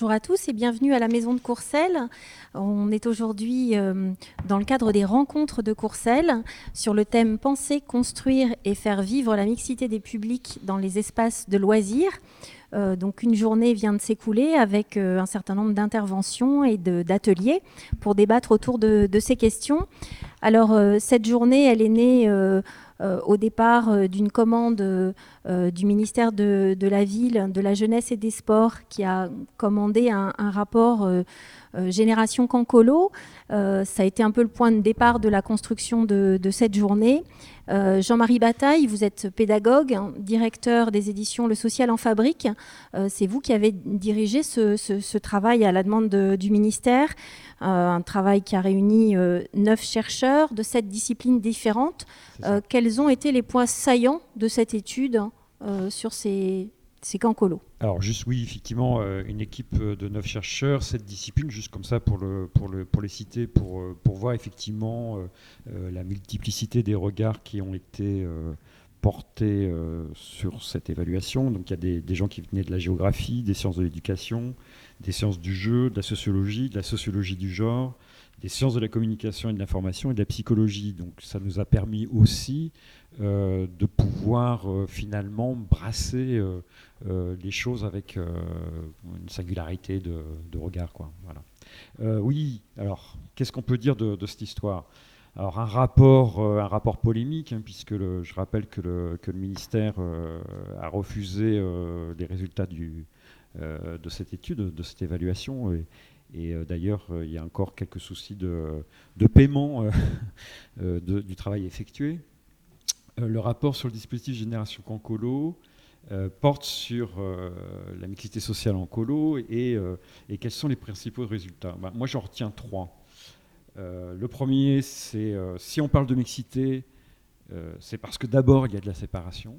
Bonjour à tous et bienvenue à la Maison de Courcelles. On est aujourd'hui euh, dans le cadre des rencontres de Courcelles sur le thème Penser, construire et faire vivre la mixité des publics dans les espaces de loisirs. Euh, donc une journée vient de s'écouler avec euh, un certain nombre d'interventions et d'ateliers pour débattre autour de, de ces questions. Alors cette journée, elle est née au départ euh, d'une commande euh, du ministère de, la Ville, de la Jeunesse et des Sports, qui a commandé un, rapport Génération Cancolo. ça a été un peu le point de départ de la construction de, cette journée. Jean-Marie Bataille, vous êtes pédagogue, hein, directeur des éditions Le Social en Fabrique. C'est vous qui avez dirigé ce, travail à la demande du ministère. Euh, un travail qui a réuni euh, neuf chercheurs de sept disciplines différentes. Euh, quels ont été les points saillants de cette étude sur ces, ces cancolos alors juste oui, effectivement, une équipe de neuf chercheurs, sept disciplines, juste comme ça pour, le, pour, le, pour les citer, pour, pour voir effectivement la multiplicité des regards qui ont été portés sur cette évaluation. Donc il y a des, gens qui venaient de la géographie, des sciences de l'éducation, des sciences du jeu, de la sociologie, de la sociologie du genre, des sciences de la communication et de l'information et de la psychologie. Donc ça nous a permis aussi euh, de pouvoir euh, finalement brasser euh, les choses avec une singularité de, regard. Quoi. Voilà. oui, alors qu'est-ce qu'on peut dire de, cette histoire? Alors un rapport, un rapport polémique, hein, puisque je rappelle que le, que le ministère a refusé les résultats du, de cette étude, de cette évaluation. Euh, d'ailleurs, euh, il y a encore quelques soucis de, paiement du travail effectué. le rapport sur le dispositif Génération Cancolo porte sur la mixité sociale en colo et, quels sont les principaux résultats. Bah, moi, j'en retiens trois. le premier, c'est si on parle de mixité, c'est parce que d'abord, il y a de la séparation.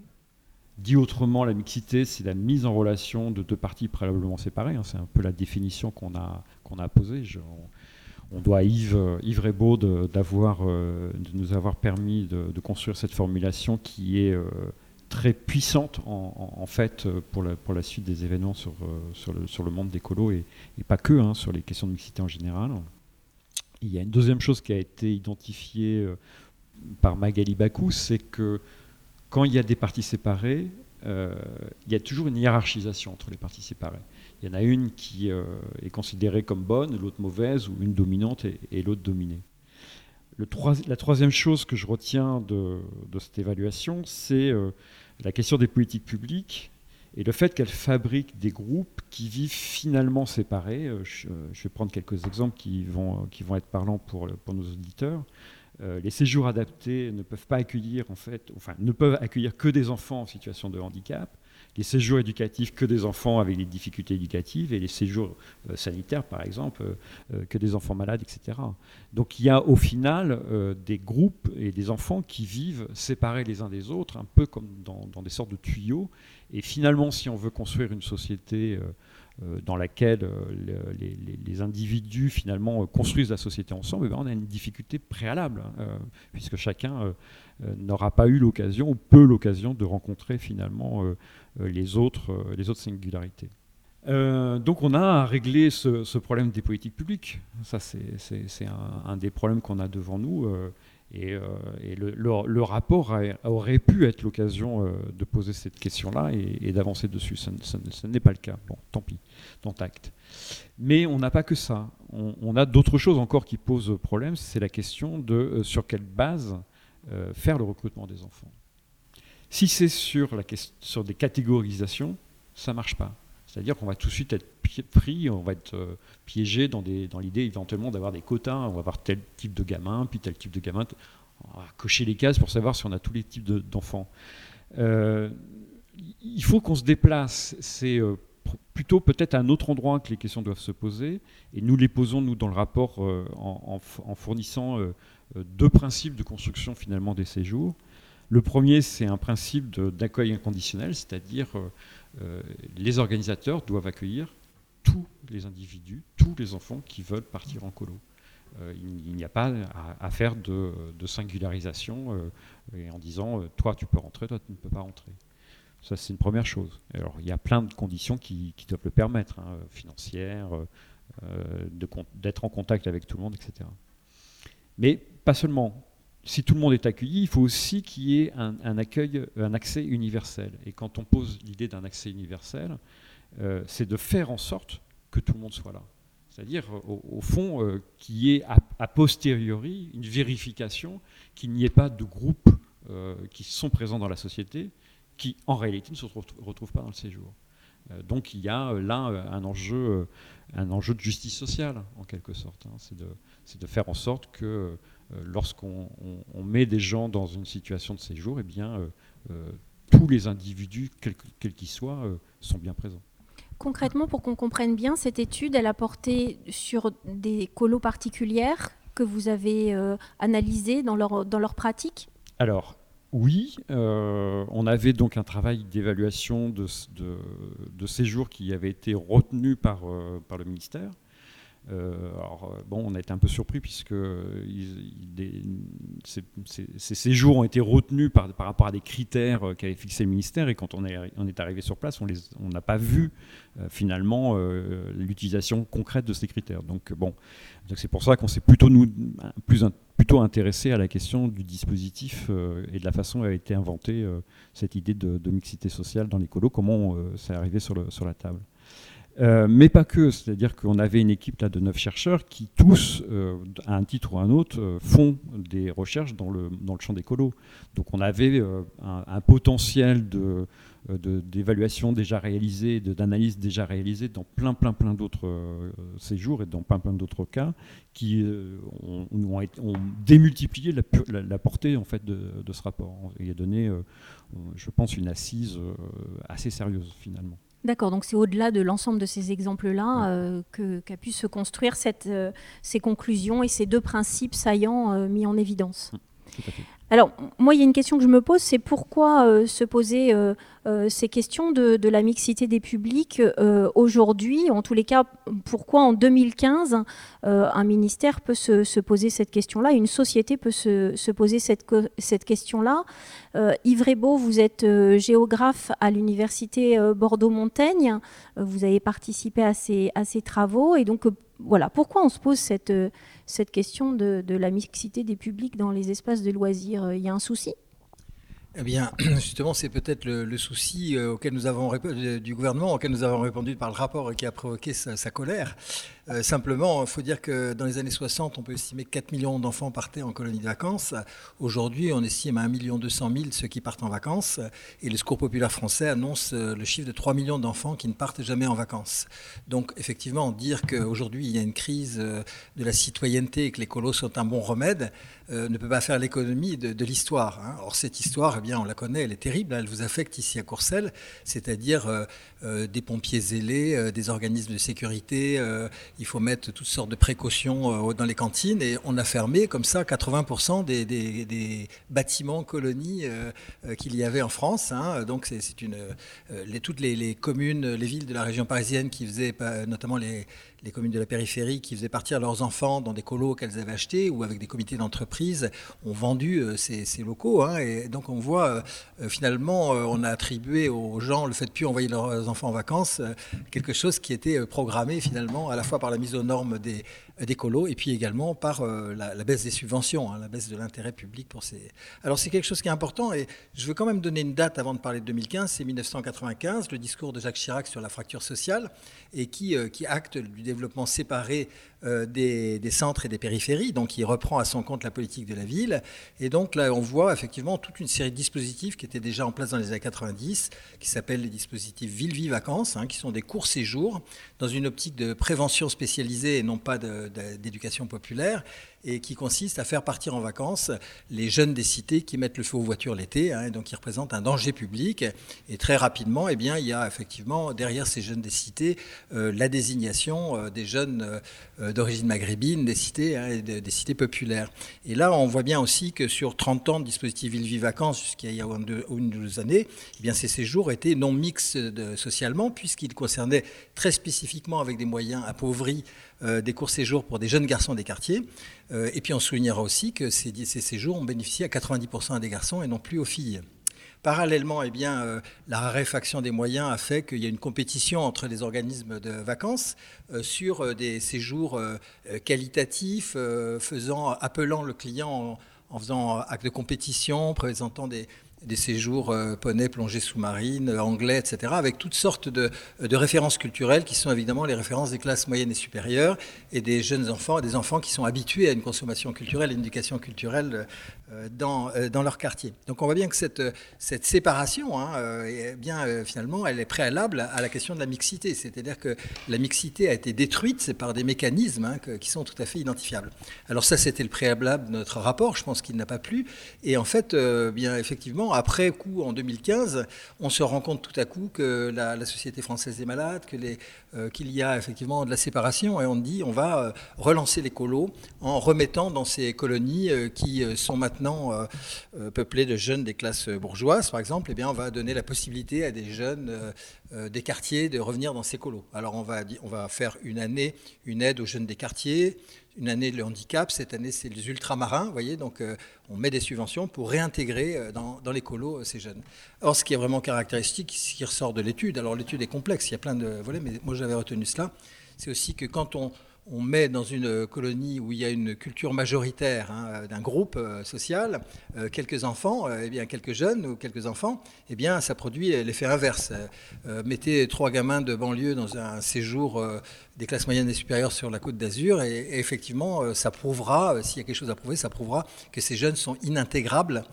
Dit autrement, la mixité, c'est la mise en relation de deux parties préalablement séparées. Hein. c'est un peu la définition qu'on a, a posée. on, doit à Yves, Yves Rebaud euh, de, nous avoir permis de, construire cette formulation qui est euh, très puissante en, fait pour la, suite des événements sur, euh, sur, le, sur le, monde des colos et, pas que hein, sur les questions de mixité en général. Il y a une deuxième chose qui a été identifiée par Magali Bakou, c'est que quand il y a des parties séparées, euh, il y a toujours une hiérarchisation entre les parties séparées. Il y en a une qui euh, est considérée comme bonne, l'autre mauvaise, ou une dominante et, l'autre dominée. la troisième chose que je retiens de, cette évaluation, c'est euh, la question des politiques publiques et le fait qu'elles fabriquent des groupes qui vivent finalement séparés. Je, vais prendre quelques exemples qui vont, être parlants pour nos auditeurs. Euh, les séjours adaptés ne peuvent pas accueillir, en fait, enfin, ne peuvent accueillir que des enfants en situation de handicap. Les séjours éducatifs que des enfants avec des difficultés éducatives et les séjours euh, sanitaires, par exemple, euh, que des enfants malades, etc. Donc il y a au final des groupes et des enfants qui vivent séparés les uns des autres, un peu comme dans, des sortes de tuyaux. Et finalement, si on veut construire une société dans laquelle euh, les, individus finalement euh, construisent la société ensemble, eh ben, on a une difficulté préalable, hein, puisque chacun n'aura pas eu l'occasion ou peu l'occasion de rencontrer finalement les autres singularités. donc on a à régler ce, problème des politiques publiques. Ça, c'est un, des problèmes qu'on a devant nous. Et, euh, le, rapport aurait pu être l'occasion euh, de poser cette question-là et, d'avancer dessus. Ce n'est pas le cas. Bon, tant pis, tant acte. Mais on n'a pas que ça. On, a d'autres choses encore qui posent problème. C'est la question de euh, sur quelle base faire le recrutement des enfants. Si c'est sur, sur des catégorisations, ça ne marche pas. C'est-à-dire qu'on va tout de suite être pris, on va être euh, piégé dans, l'idée éventuellement d'avoir des quotas, on va avoir tel type de gamin, puis tel type de gamin. On va cocher les cases pour savoir si on a tous les types d'enfants. Euh, il faut qu'on se déplace. C'est euh, plutôt peut-être à un autre endroit que les questions doivent se poser. Et nous les posons, nous, dans le rapport, en, fournissant deux principes de construction finalement des séjours. Le premier, c'est un principe d'accueil inconditionnel, c'est-à-dire euh, les organisateurs doivent accueillir tous les individus, tous les enfants qui veulent partir en colo. Euh, il, n'y a pas à, faire de, singularisation euh, en disant toi tu peux rentrer, toi tu ne peux pas rentrer. Ça, c'est une première chose. Alors, il y a plein de conditions qui, doivent le permettre, hein, financières, euh, d'être en contact avec tout le monde, etc. Mais pas seulement. Si tout le monde est accueilli, il faut aussi qu'il y ait un, accueil, un accès universel. Et quand on pose l'idée d'un accès universel, euh, c'est de faire en sorte que tout le monde soit là. C'est-à-dire, au, fond, euh, qu'il y ait a, posteriori une vérification qu'il n'y ait pas de groupes qui sont présents dans la société qui, en réalité, ne se retrouvent pas dans le séjour. donc, il y a là un enjeu un enjeu de justice sociale, en quelque sorte. Hein. C'est de, faire en sorte que euh, lorsqu'on met des gens dans une situation de séjour, eh bien, euh, euh, tous les individus, quels qu'ils soient, sont bien présents. Concrètement, pour qu'on comprenne bien, cette étude, elle a porté sur des colos particulières que vous avez analysées dans leur, dans leur pratique? Alors, oui, euh, on avait donc un travail d'évaluation de, de, séjour qui avait été retenu par, euh, par le ministère. Euh, alors, bon, on a été un peu surpris puisque ces, séjours ont été retenus par, rapport à des critères qu'avait fixé le ministère et quand on est, arrivé sur place, on n'a pas vu finalement l'utilisation concrète de ces critères. Donc, bon, c'est pour ça qu'on s'est plutôt, intéressé à la question du dispositif euh, et de la façon dont a été inventée euh, cette idée de, mixité sociale dans l'écolo, comment euh, c'est arrivé sur la table. Mais pas que, c'est-à-dire qu'on avait une équipe là, de neuf chercheurs qui tous, à un titre ou à un autre, font des recherches dans le, dans le champ d'écolo. Donc on avait un, potentiel euh, d'évaluation déjà réalisée, d'analyse déjà réalisée dans plein, plein, plein d'autres euh, séjours et dans plein, plein d'autres cas qui euh, ont, ont, démultiplié la, portée en fait de, ce rapport et a donné, je pense, une assise assez sérieuse finalement. D'accord, donc c'est au-delà de l'ensemble de ces exemples-là qu'a pu se construire cette, ces conclusions et ces deux principes saillants mis en évidence. Alors, moi, il y a une question que je me pose, c'est pourquoi euh, se poser euh, euh, ces questions de, la mixité des publics aujourd'hui? En tous les cas, pourquoi en 2015, un ministère peut se, poser cette question-là, une société peut se, poser cette, cette question-là? Yves Rebaud, vous êtes géographe à l'université Bordeaux-Montaigne, vous avez participé à ces, à ces travaux, et donc voilà, pourquoi on se pose cette, cette question de, la mixité des publics dans les espaces de loisirs Il y a un souci? Eh bien, justement, c'est peut-être le, souci euh, auquel nous avons euh, du gouvernement auquel nous avons répondu par le rapport qui a provoqué sa colère. Euh, simplement, il faut dire que dans les années 60, on peut estimer que 4 millions d'enfants partaient en colonie de vacances. Aujourd'hui, on estime à 1 200 000 ceux qui partent en vacances. Et le Secours populaire français annonce euh, le chiffre de 3 millions d'enfants qui ne partent jamais en vacances. Donc, effectivement, dire qu'aujourd'hui, il y a une crise euh, de la citoyenneté et que les colos sont un bon remède ne peut pas faire l'économie de, l'histoire. Hein. Or, cette histoire, eh bien, on la connaît, elle est terrible. Elle vous affecte ici à Courcelles, c'est-à-dire des pompiers zélés, des organismes de sécurité il faut mettre toutes sortes de précautions euh, dans les cantines et on a fermé comme ça 80% des, bâtiments colonies euh, euh, qu'il y avait en France. Hein. Donc c'est une toutes les, les, communes, les villes de la région parisienne qui faisaient notamment les, les communes de la périphérie qui faisaient partir leurs enfants dans des colos qu'elles avaient achetés ou avec des comités d'entreprise ont vendu euh, ces, locaux. Hein. et donc on voit euh, euh, finalement, on a attribué aux gens le fait de plus envoyer leurs enfants en vacances, quelque chose qui était programmé finalement à la fois par la mise aux normes des, colos et puis également par la, baisse des subventions, hein, la baisse de l'intérêt public pour ces. Alors c'est quelque chose qui est important et je veux quand même donner une date avant de parler de 2015, c'est 1995, le discours de Jacques Chirac sur la fracture sociale et qui, qui acte du développement séparé euh, des, centres et des périphéries, donc il reprend à son compte la politique de la ville. Et donc là, on voit effectivement toute une série de dispositifs qui étaient déjà en place dans les années 90, qui s'appellent les dispositifs Ville-Vie Vacances, hein, qui sont des courts séjours dans une optique de prévention spécialisée et non pas d'éducation populaire et qui consiste à faire partir en vacances les jeunes des cités qui mettent le feu aux voitures l'été, hein, et donc qui représentent un danger public. Et très rapidement, eh bien, il y a effectivement derrière ces jeunes des cités euh, la désignation euh, des jeunes d'origine maghrébine des cités, hein, des, cités populaires. Et là, on voit bien aussi que sur 30 ans de dispositif Ville-Vie Vacances, jusqu'à il y a une, deux années, eh bien, ces séjours étaient non mixtes socialement, puisqu'ils concernaient très spécifiquement avec des moyens appauvris euh, des courts séjours pour des jeunes garçons des quartiers. Euh, et puis on soulignera aussi que ces, ces séjours ont bénéficié à 90% à des garçons et non plus aux filles. Parallèlement, eh bien, la raréfaction des moyens a fait qu'il y a une compétition entre les organismes de vacances sur des séjours qualitatifs, faisant, appelant le client en, faisant acte de compétition, présentant des, séjours euh, poney, plongée sous-marine, euh, anglais, etc., avec toutes sortes de, références culturelles qui sont évidemment les références des classes moyennes et supérieures et des jeunes enfants, des enfants qui sont habitués à une consommation culturelle, une éducation culturelle euh, dans, dans leur quartier. Donc on voit bien que cette, cette séparation, hein, bien, finalement, elle est préalable à la question de la mixité, c'est-à-dire que la mixité a été détruite par des mécanismes hein, qui sont tout à fait identifiables. Alors ça, c'était le préalable de notre rapport, je pense qu'il n'a pas plu, et en fait, bien effectivement, après coup, en 2015, on se rend compte tout à coup que la, Société française est malade, euh, qu'il y a effectivement de la séparation, et on dit on va euh, relancer les colos en remettant dans ces colonies euh, qui sont maintenant peuplées de jeunes des classes bourgeoises, par exemple, eh bien, on va donner la possibilité à des jeunes des quartiers de revenir dans ces colos. Alors on va, on va faire une année une aide aux jeunes des quartiers, une année le handicap, cette année c'est les ultramarins, vous voyez, donc euh, on met des subventions pour réintégrer euh, dans, dans les colos euh, ces jeunes. Or, ce qui est vraiment caractéristique, ce qui ressort de l'étude, alors l'étude est complexe, il y a plein de volets, mais moi j'avais retenu cela, c'est aussi que quand on, on met dans une colonie où il y a une culture majoritaire hein, d'un groupe euh, social euh, quelques enfants, euh, eh bien quelques jeunes ou quelques enfants, eh bien ça produit l'effet inverse. mettez trois gamins de banlieue dans un séjour des classes moyennes et supérieures sur la côte d'Azur et, effectivement ça prouvera, s'il y a quelque chose à prouver, ça prouvera que ces jeunes sont inintégrables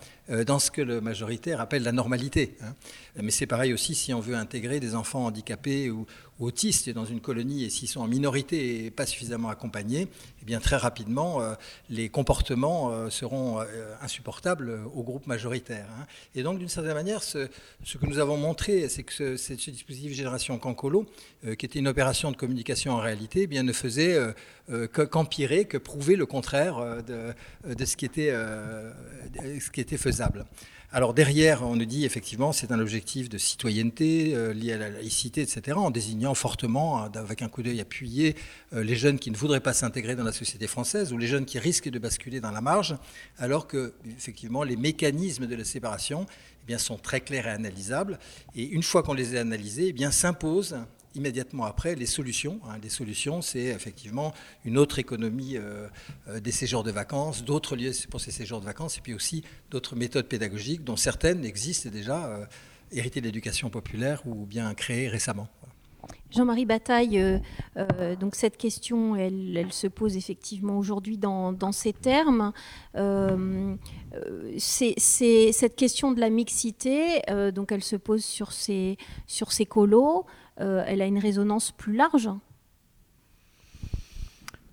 dans ce que le majoritaire appelle la normalité. Hein. Mais c'est pareil aussi si on veut intégrer des enfants handicapés ou, autistes dans une colonie et s'ils sont en minorité et pas suffisamment accompagnés, eh bien très rapidement, euh, les comportements euh, seront euh, insupportables au groupe majoritaire. Hein. Et donc, d'une certaine manière, ce, que nous avons montré, c'est que ce, ce, dispositif Génération Cancolo, qui était une opération de communication en réalité, eh bien, ne faisait qu'empirer, que prouver le contraire de, ce qui était faisable. Alors derrière, on nous dit effectivement c'est un objectif de citoyenneté euh, lié à la laïcité, etc., en désignant fortement, hein, avec un coup d'œil appuyé, euh, les jeunes qui ne voudraient pas s'intégrer dans la société française ou les jeunes qui risquent de basculer dans la marge, alors que effectivement les mécanismes de la séparation eh bien, sont très clairs et analysables. Et une fois qu'on les a analysés, eh immédiatement après les solutions. Hein. Les solutions, c'est effectivement une autre économie euh, euh, des séjours de vacances, d'autres lieux pour ces séjours de vacances, et puis aussi d'autres méthodes pédagogiques dont certaines existent déjà, euh, héritées de l'éducation populaire ou bien créées récemment. Jean-Marie Bataille, donc cette question, elle, se pose effectivement aujourd'hui dans, ces termes. c'est cette question de la mixité, donc elle se pose sur ces, sur ces colos. Euh, elle a une résonance plus large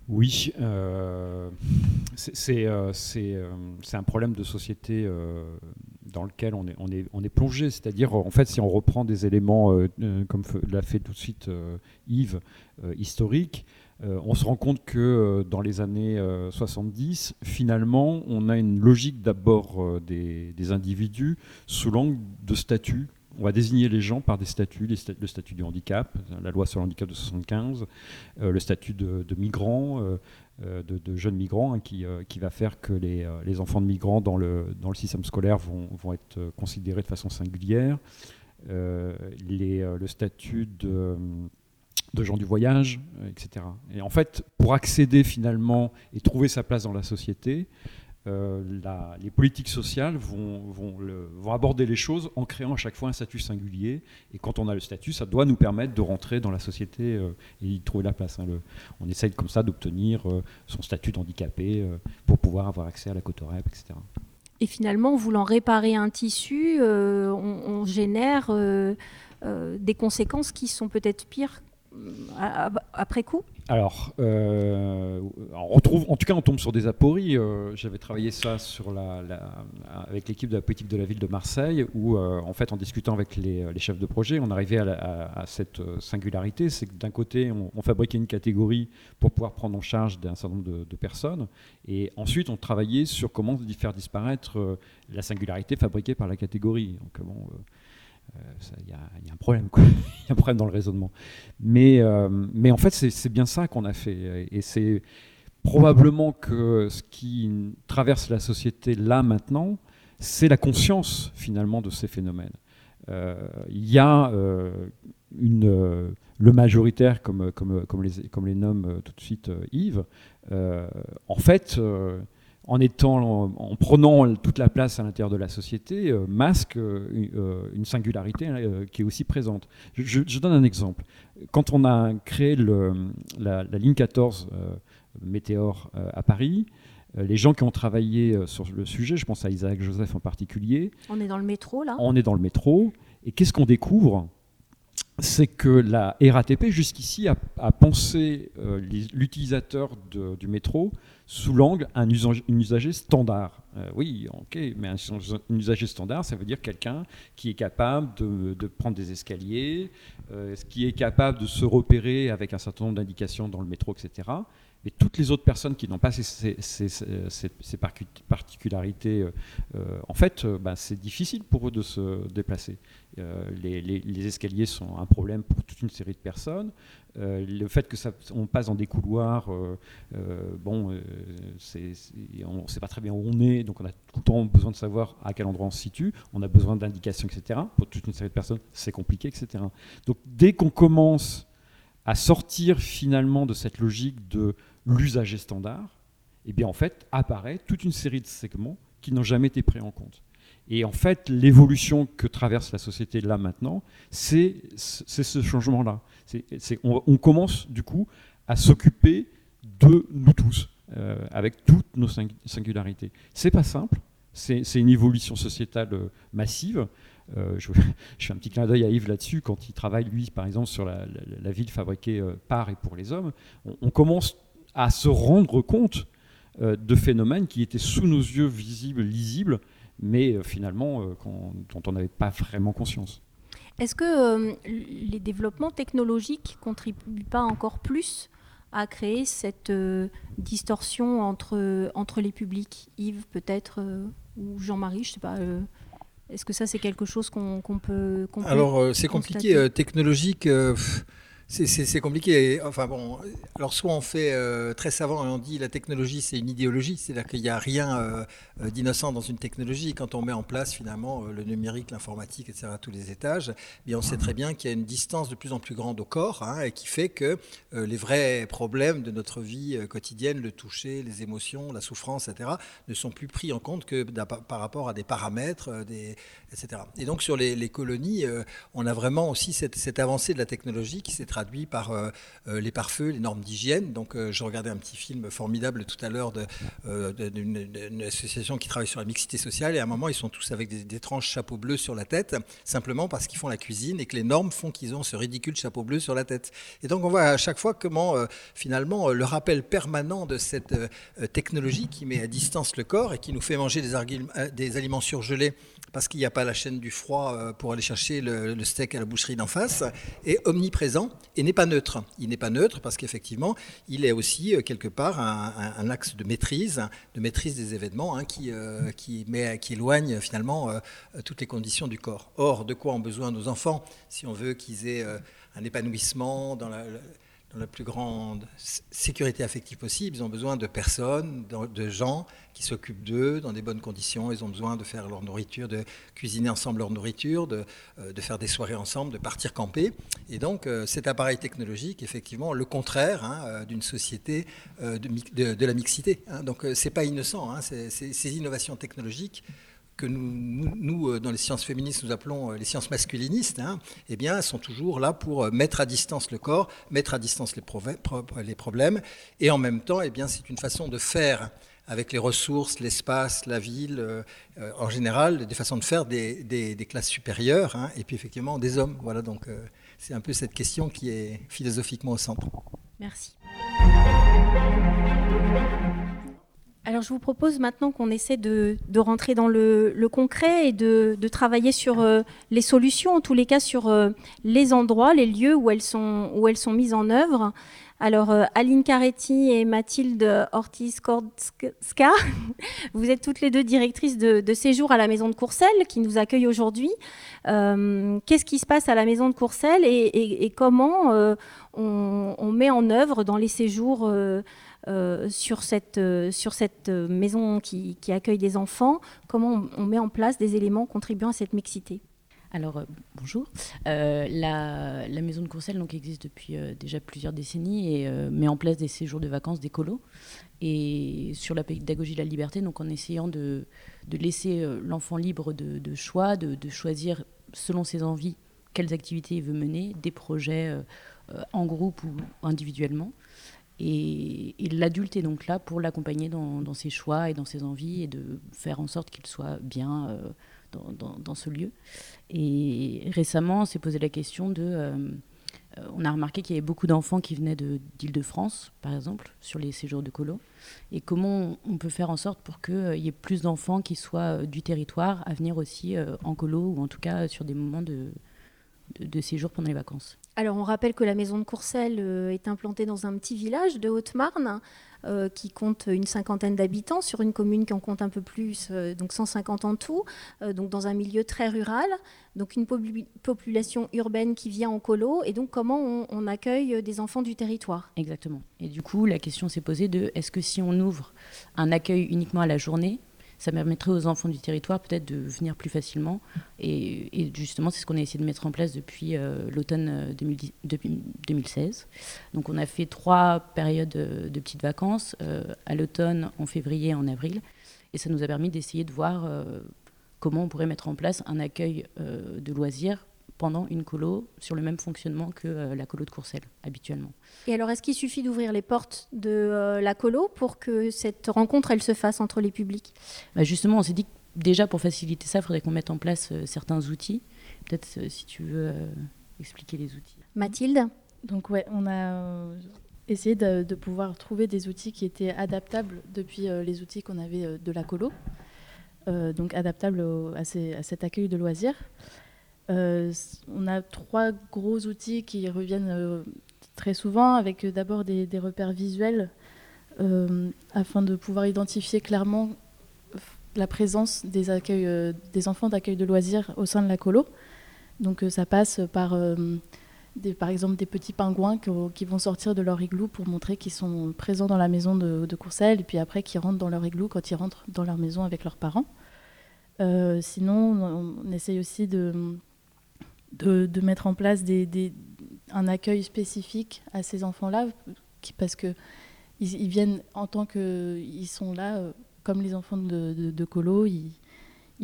oui, euh, euh, c'est un problème de société dans lequel on est, on est, on est plongé. C'est-à-dire, en fait, si on reprend des éléments, comme l'a fait tout de suite Yves, historiques, on se rend compte que dans les années 70, finalement, on a une logique d'abord des, individus sous l'angle de statut on va désigner les gens par des statuts, le statut du handicap, la loi sur le handicap de 75, euh, le statut de, migrants, euh, euh, de, jeunes migrants, hein, qui, va faire que les, enfants de migrants dans le, dans système scolaire vont, vont être considérés de façon singulière, le statut de de gens du voyage, etc. Et en fait, pour accéder finalement et trouver sa place dans la société, euh, les politiques sociales vont, aborder les choses en créant à chaque fois un statut singulier. Et quand on a le statut, ça doit nous permettre de rentrer dans la société euh, et y trouver la place. Hein. on essaye comme ça d'obtenir euh, son statut d'handicapé pour pouvoir avoir accès à la cotorep, etc. Et finalement, en voulant réparer un tissu, on, génère des conséquences qui sont peut-être pires après coup? Alors, euh, on retrouve, en tout cas, on tombe sur des apories. Euh, j'avais travaillé ça avec l'équipe de la politique de la ville de Marseille, où, euh, en fait, en discutant avec les, chefs de projet, on arrivait à, cette singularité, c'est que d'un côté, on, fabriquait une catégorie pour pouvoir prendre en charge d'un certain nombre de, personnes, et ensuite, on travaillait sur comment faire disparaître la singularité fabriquée par la catégorie. Donc, bon, il y, a un problème, dans le raisonnement. Mais, euh, en fait, c'est bien ça qu'on a fait. Et c'est probablement que ce qui traverse la société là maintenant, c'est la conscience finalement de ces phénomènes. Il y a une, le majoritaire, comme, les, comme les nomme tout de suite Yves, en fait, en, étant, en, prenant toute la place à l'intérieur de la société, euh, masque euh, euh, une singularité qui est aussi présente. Je, donne un exemple. Quand on a créé le, la, ligne 14 Météor à Paris, les gens qui ont travaillé sur le sujet, je pense à Isaac Joseph en particulier. On est dans le métro là? On est dans le métro. Et qu'est-ce qu'on découvre? C'est que la RATP jusqu'ici a, pensé l'utilisateur du métro sous l'angle un usager standard. Euh, oui, ok, mais un, usager standard, ça veut dire quelqu'un qui est capable de, prendre des escaliers, euh, qui est capable de se repérer avec un certain nombre d'indications dans le métro, etc. Mais toutes les autres personnes qui n'ont pas ces, particularités, euh, en fait, bah, c'est difficile pour eux de se déplacer. Les, escaliers sont un problème pour toute une série de personnes. Euh, le fait que ça, on passe dans des couloirs, euh, euh, bon, on ne sait pas très bien où on est, donc on a tout le temps besoin de savoir à quel endroit on se situe, on a besoin d'indications, etc. Pour toute une série de personnes, c'est compliqué, etc. Donc dès qu'on commence à sortir finalement de cette logique de l'usager standard, eh bien en fait apparaît toute une série de segments qui n'ont jamais été pris en compte. Et en fait, l'évolution que traverse la société là maintenant, c'est ce changement-là. on, commence du coup à s'occuper de nous tous, euh, avec toutes nos singularités. C'est pas simple, c'est une évolution sociétale euh, massive. Euh, je, fais un petit clin d'œil à Yves là-dessus, quand il travaille, lui, par exemple, sur la, ville fabriquée par et pour les hommes. On, commence à se rendre compte de phénomènes qui étaient sous nos yeux visibles, lisibles, mais euh, finalement euh, dont on n'avait pas vraiment conscience. Est-ce que euh, les développements technologiques contribuent pas encore plus à créer cette distorsion entre, entre les publics? Yves, peut-être, ou Jean-Marie, je ne sais pas. Est-ce que ça, c'est quelque chose qu'on peut, qu Alors, c'est compliqué. technologique. C'est compliqué. Enfin bon, alors soit on fait euh, très savant et on dit la technologie c'est une idéologie, c'est-à-dire qu'il n'y a rien euh, euh, d'innocent dans une technologie. Quand on met en place finalement le numérique, l'informatique, etc. à tous les étages, eh bien on sait très bien qu'il y a une distance de plus en plus grande au corps hein, et qui fait que les vrais problèmes de notre vie quotidienne, le toucher, les émotions, la souffrance, etc. ne sont plus pris en compte que par rapport à des paramètres, etc. Et donc sur les, colonies, on a vraiment aussi cette, cette avancée de la technologie qui s'est par euh, euh, les pare-feux, les normes d'hygiène. Donc, euh, je regardais un petit film formidable tout à l'heure d'une association qui travaille sur la mixité sociale. Et à un moment, ils sont tous avec des, étranges chapeaux bleus sur la tête, simplement parce qu'ils font la cuisine et que les normes font qu'ils ont ce ridicule chapeau bleu sur la tête. Et donc, on voit à chaque fois comment, finalement, le rappel permanent de cette technologie qui met à distance le corps et qui nous fait manger des, aliments surgelés parce qu'il n'y a pas la chaîne du froid pour aller chercher le steak à la boucherie d'en face, est omniprésent et n'est pas neutre. Il n'est pas neutre parce qu'effectivement, il est aussi euh, quelque part un, axe de maîtrise, de maîtrise des événements hein, qui, euh, qui éloigne finalement euh, toutes les conditions du corps. Or, de quoi ont besoin nos enfants si on veut qu'ils aient un épanouissement dans la, la plus grande sécurité affective possible. Ils ont besoin de personnes, de gens qui s'occupent d'eux dans des bonnes conditions. Ils ont besoin de faire leur nourriture, de cuisiner ensemble leur nourriture, de, euh, faire des soirées ensemble, de partir camper. Et donc euh, cet appareil technologique, effectivement, le contraire hein, euh, d'une société de, la mixité. Hein. Donc c'est pas innocent. Hein. ces innovations technologiques que nous, euh, dans les sciences féministes, nous appelons euh, les sciences masculinistes, hein, eh bien, sont toujours là pour euh, mettre à distance le corps, mettre à distance les, problèmes, et en même temps, eh bien, c'est une façon de faire avec les ressources, l'espace, la ville, en général, des façons de faire des, des, classes supérieures, hein, et puis effectivement des hommes. Voilà, donc c'est un peu cette question qui est philosophiquement au centre. Merci. Alors je vous propose maintenant qu'on essaie de, rentrer dans le, concret et de, travailler sur euh, les solutions, en tous les cas sur euh, les endroits, les lieux où elles sont, où elles sont mises en œuvre. Alors euh, Aline Caretti et Mathilde Ortiz-Kordska, vous êtes toutes les deux directrices de, séjour à la Maison de Courcelles qui nous accueille aujourd'hui. Qu'est-ce qui se passe à la Maison de Courcelles et, comment on, met en œuvre dans les séjours sur, cette, sur cette maison qui, accueille des enfants, comment on met en place des éléments contribuant à cette mixité? Alors, euh, bonjour. Euh, la, maison de Courcelles donc, existe depuis euh, déjà plusieurs décennies et met en place des séjours de vacances des colos. Et sur la pédagogie de la liberté, donc en essayant de, laisser l'enfant libre de, choix, de, choisir selon ses envies quelles activités il veut mener, des projets en groupe ou individuellement. Et, l'adulte est donc là pour l'accompagner dans, ses choix et dans ses envies et de faire en sorte qu'il soit bien dans, ce lieu. Et récemment, on s'est posé la question de... Euh, euh, on a remarqué qu'il y avait beaucoup d'enfants qui venaient d'Île-de-France, par exemple, sur les séjours de colo. Et comment on peut faire en sorte pour qu'il euh, y ait plus d'enfants qui soient du territoire à venir aussi en colo, ou en tout cas sur des moments de, de, séjour pendant les vacances? Alors on rappelle que la maison de Courcelles est implantée dans un petit village de Haute-Marne euh, qui compte une cinquantaine d'habitants sur une commune qui en compte un peu plus, euh, donc 150 en tout, euh, donc dans un milieu très rural, donc une population urbaine qui vient en colo, et donc comment on accueille des enfants du territoire. Exactement. Et du coup, la question s'est posée de est-ce que si on ouvre un accueil uniquement à la journée, ça permettrait aux enfants du territoire peut-être de venir plus facilement. Et, justement, c'est ce qu'on a essayé de mettre en place depuis euh, l'automne 2016. Euh, Donc on a fait trois périodes euh, de petites vacances, à l'automne, en février et en avril. Et ça nous a permis d'essayer de voir comment on pourrait mettre en place un accueil de loisirs pendant une colo sur le même fonctionnement que euh, la colo de Courcelles habituellement. Et alors, est-ce qu'il suffit d'ouvrir les portes de euh, la colo pour que cette rencontre, elle se fasse entre les publics? Bah Justement, on s'est dit que déjà pour faciliter ça, il faudrait qu'on mette en place euh, certains outils. Peut-être si tu veux expliquer les outils. Mathilde? Donc ouais, on a essayé de, pouvoir trouver des outils qui étaient adaptables depuis les outils qu'on avait de la colo. donc adaptables à, à, cet accueil de loisirs. Euh, on a trois gros outils qui reviennent euh, très souvent, avec euh, d'abord des, repères visuels, afin de pouvoir identifier clairement la présence des, accueils, des enfants d'accueil de loisirs au sein de la colo. Donc ça passe par, par exemple, des petits pingouins qui, vont sortir de leur igloo pour montrer qu'ils sont présents dans la maison de, de, Courcelles, et puis après qui rentrent dans leur igloo quand ils rentrent dans leur maison avec leurs parents. sinon, on essaye aussi de de, mettre en place un accueil spécifique à ces enfants-là, parce que ils, viennent en tant qu'ils sont là, euh, comme les enfants de, colo, ils,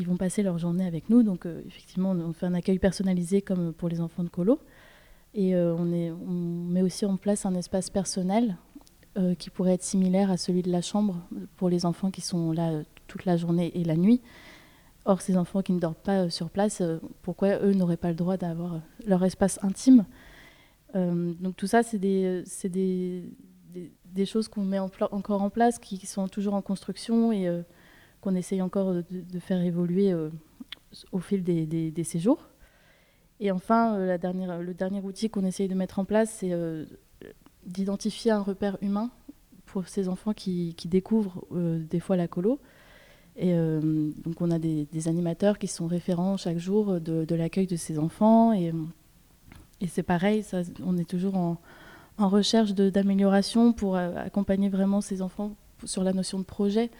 vont passer leur journée avec nous. Donc euh, effectivement, on fait un accueil personnalisé comme pour les enfants de colo. Et euh, on, met aussi en place un espace personnel qui pourrait être similaire à celui de la chambre pour les enfants qui sont là toute la journée et la nuit. Or, ces enfants qui ne dorment pas euh, sur place, euh, pourquoi eux n'auraient pas le droit d'avoir euh, leur espace intime? Donc tout ça, c'est des, choses qu'on met encore en place, qui, sont toujours en construction et qu'on essaye encore de, faire évoluer au fil des, séjours. Et enfin, le dernier outil qu'on essaye de mettre en place, c'est d'identifier un repère humain pour ces enfants qui découvrent des fois la colo et euh, donc on a des, animateurs qui sont référents chaque jour de, l'accueil de ces enfants. Et, c'est pareil, on est toujours en, recherche d'amélioration pour accompagner vraiment ces enfants sur la notion de projet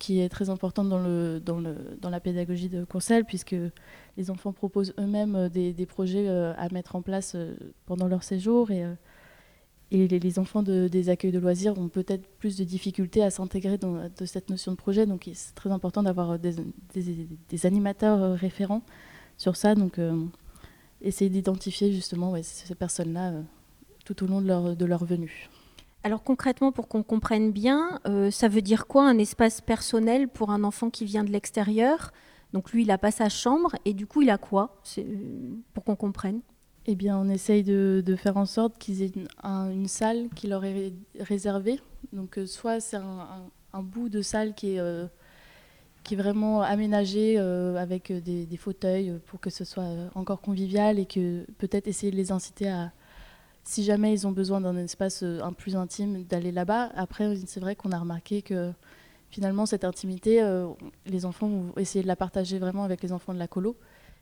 qui est très importante dans, la pédagogie de Courcelles, puisque les enfants proposent eux-mêmes des, des, projets euh, à mettre en place euh, pendant leur séjour. Et les, enfants des accueils de loisirs ont peut-être plus de difficultés à s'intégrer dans cette notion de projet. Donc c'est très important d'avoir des, animateurs euh, référents sur ça. Donc euh, essayer d'identifier justement ces personnes-là euh, tout au long de leur venue. Alors concrètement, pour qu'on comprenne bien, ça veut dire quoi un espace personnel pour un enfant qui vient de l'extérieur? Donc lui, il n'a pas sa chambre et du coup, il a quoi? Pour qu'on comprenne eh bien, on essaye de, faire en sorte qu'ils aient une, salle qui leur est réservée. Donc, euh, soit c'est un, bout de salle qui est, euh, vraiment aménagé euh, avec des, fauteuils pour que ce soit encore convivial et que peut-être essayer de les inciter à, si jamais ils ont besoin d'un espace un plus intime, d'aller là-bas. Après, c'est vrai qu'on a remarqué que finalement, cette intimité, les enfants vont essayer de la partager vraiment avec les enfants de la colo.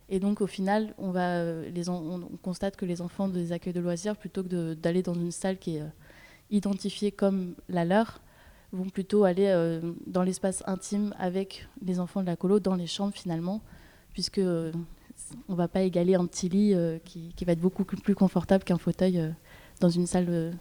Et donc, au final, euh, on, constate que les enfants des accueils de loisirs, plutôt que d'aller dans une salle qui est, identifiés comme la leur vont plutôt aller euh, dans l'espace intime avec les enfants de la colo, dans les chambres finalement, puisque euh, on va pas égaler un petit lit euh, qui, va être beaucoup plus confortable qu'un fauteuil dans une salle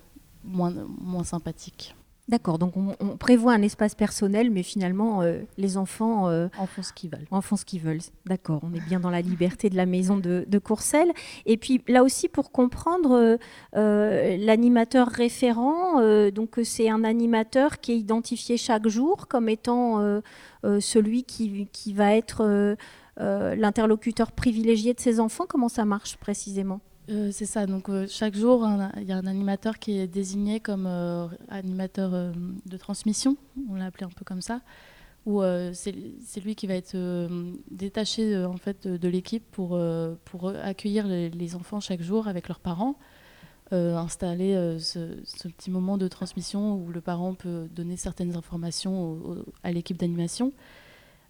moins sympathique. D'accord, donc on, prévoit un espace personnel, mais finalement, euh, les enfants euh, en font ce qu'ils veulent. En font ce qu'ils veulent. D'accord, on est bien dans la liberté de la maison de, Courcelles. Et puis là aussi, pour comprendre, euh, l'animateur référent, donc c'est un animateur qui est identifié chaque jour comme étant celui qui, qui, va être l'interlocuteur privilégié de ses enfants. Comment ça marche précisément? Euh, c'est ça, donc euh, chaque jour, il y a un animateur qui est désigné comme euh, animateur de transmission, on l'a appelé un peu comme ça, où c'est lui qui va être détaché en fait, de, l'équipe pour, pour accueillir les, enfants chaque jour avec leurs parents, installer ce, petit moment de transmission où le parent peut donner certaines informations à l'équipe d'animation.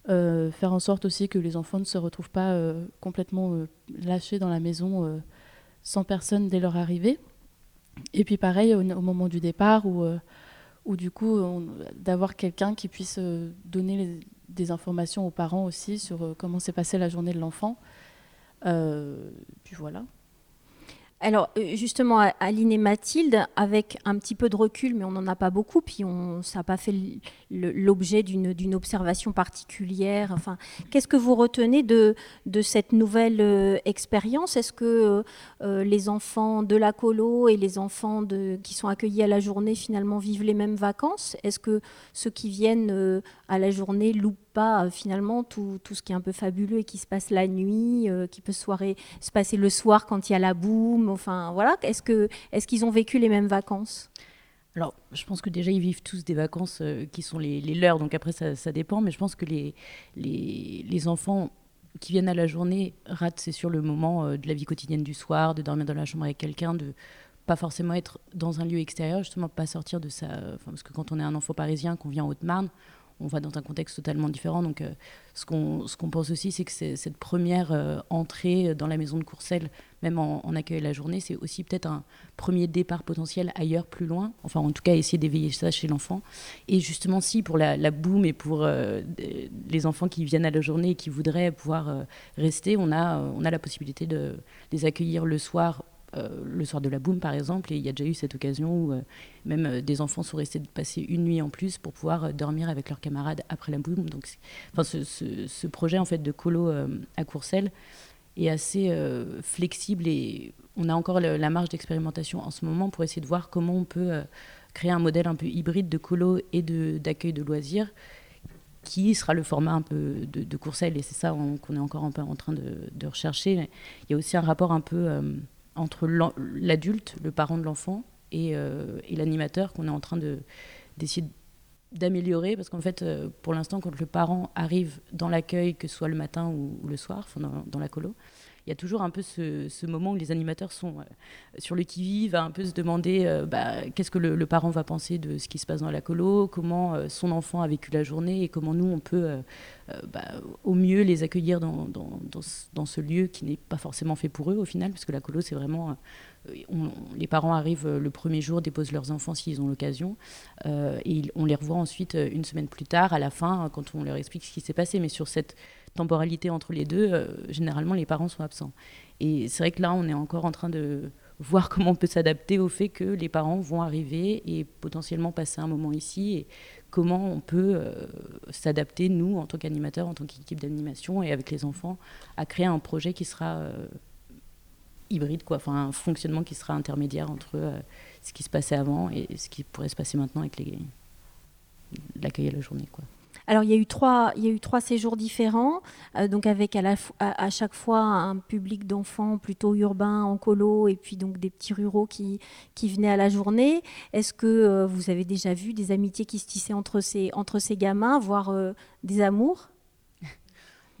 faire en sorte aussi que les enfants ne se retrouvent pas complètement lâchés dans la maison 100 personnes dès leur arrivée. Et puis pareil au, moment du départ, où, euh, du coup, d'avoir quelqu'un qui puisse euh, donner des informations aux parents aussi sur euh, comment s'est passée la journée de l'enfant. puis voilà. Alors euh, justement, Aline et Mathilde, avec un petit peu de recul, mais on n'en a pas beaucoup, puis on, ça n'a pas fait l'objet d'une observation particulière. Enfin, Qu'est-ce que vous retenez de, cette nouvelle euh, expérience? Est-ce que euh, les enfants de la colo et les enfants qui sont accueillis à la journée finalement vivent les mêmes vacances? Est-ce que ceux qui viennent à la journée loupent pas finalement tout, ce qui est un peu fabuleux et qui se passe la nuit, qui peut se passer le soir quand il y a la boum Enfin, voilà. Est-ce que est-ce qu'ils ont vécu les mêmes vacances? Alors, je pense que déjà, ils vivent tous des vacances euh, qui sont les, leurs, donc après, ça, dépend, mais je pense que les, les, enfants qui viennent à la journée ratent, c'est sûr, le moment euh, de la vie quotidienne du soir, de dormir dans la chambre avec quelqu'un, de pas forcément être dans un lieu extérieur, justement, pas sortir de ça. parce que quand on est un enfant parisien, qu'on vient en Haute-Marne, on va dans un contexte totalement différent. Donc, euh, ce qu'on pense aussi, c'est que cette première euh, entrée dans la maison de Courcelles, même en, accueil la journée, c'est aussi peut-être un premier départ potentiel ailleurs, plus loin. Enfin, en tout cas, essayer d'éveiller ça chez l'enfant. Et justement, si pour la, la boum et pour euh, les enfants qui viennent à la journée et qui voudraient pouvoir rester, on a, on a la possibilité de les accueillir le soir euh, le soir de la boum, par exemple, et il y a déjà eu cette occasion où euh, même euh, des enfants sont restés passer une nuit en plus pour pouvoir dormir avec leurs camarades après la boum. Donc, enfin, ce, projet en fait de colo à Courcelles est assez flexible et on a encore la marge d'expérimentation en ce moment pour essayer de voir comment on peut créer un modèle un peu hybride de colo et d'accueil de, loisirs qui sera le format un peu de, de Courcelles et c'est ça qu'on est encore un peu en train de, de, rechercher. Il y a aussi un rapport un peu entre l'adulte, le parent de l'enfant, et, euh, l'animateur qu'on est en train d'essayer d'améliorer parce qu'en fait, euh, pour l'instant, quand le parent arrive dans l'accueil, que ce soit le matin ou, le soir, dans, la colo, il y a toujours un peu ce, moment où les animateurs sont euh, sur le qui-vive, un peu se demander euh, bah, qu'est-ce que le, parent va penser de ce qui se passe dans la colo, comment euh, son enfant a vécu la journée et comment nous, on peut bah, au mieux les accueillir dans, ce lieu qui n'est pas forcément fait pour eux au final, parce que la colo, c'est vraiment... les parents arrivent le premier jour, déposent leurs enfants s'ils ont l'occasion, et on les revoit ensuite une semaine plus tard, à la fin, quand on leur explique ce qui s'est passé. Mais sur cette temporalité entre les deux, euh, généralement les parents sont absents. Et c'est vrai que là, on est encore en train de voir comment on peut s'adapter au fait que les parents vont arriver et potentiellement passer un moment ici et comment on peut euh, s'adapter, nous, en tant qu'animateurs, en tant qu'équipe d'animation et avec les enfants, à créer un projet qui sera euh, hybride, quoi, enfin un fonctionnement qui sera intermédiaire entre ce qui se passait avant et ce qui pourrait se passer maintenant avec l'accueil à la journée. Quoi. Alors il y a eu trois, il y a eu trois séjours différents, euh, donc avec à, la, à, chaque fois un public d'enfants plutôt urbains en colo et puis donc des petits ruraux qui, qui venaient à la journée. Est-ce que euh, vous avez déjà vu des amitiés qui se tissaient entre ces, entre ces gamins, voire euh, des amours?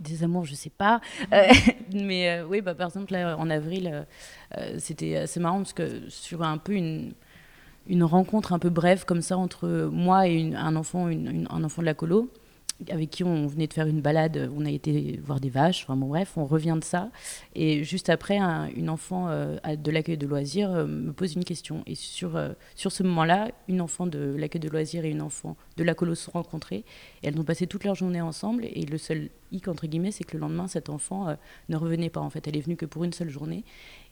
Des amours, je sais pas. mais oui, bah, par exemple, là, en avril, c'était assez marrant parce que sur un peu une, une rencontre un peu brève comme ça entre moi et un, enfant, un enfant de la colo, avec qui on venait de faire une balade, on a été voir des vaches, enfin bon bref, on revient de ça. Et juste après, une enfant euh, de l'accueil de loisirs euh, me pose une question. Et sur, euh, sur ce moment-là, une enfant de l'accueil de loisirs et une enfant de la colo se sont rencontrées. Et elles ont passé toute leur journée ensemble. Et le seul hic, entre guillemets, c'est que le lendemain, cette enfant ne revenait pas. En fait, elle est venue que pour une seule journée.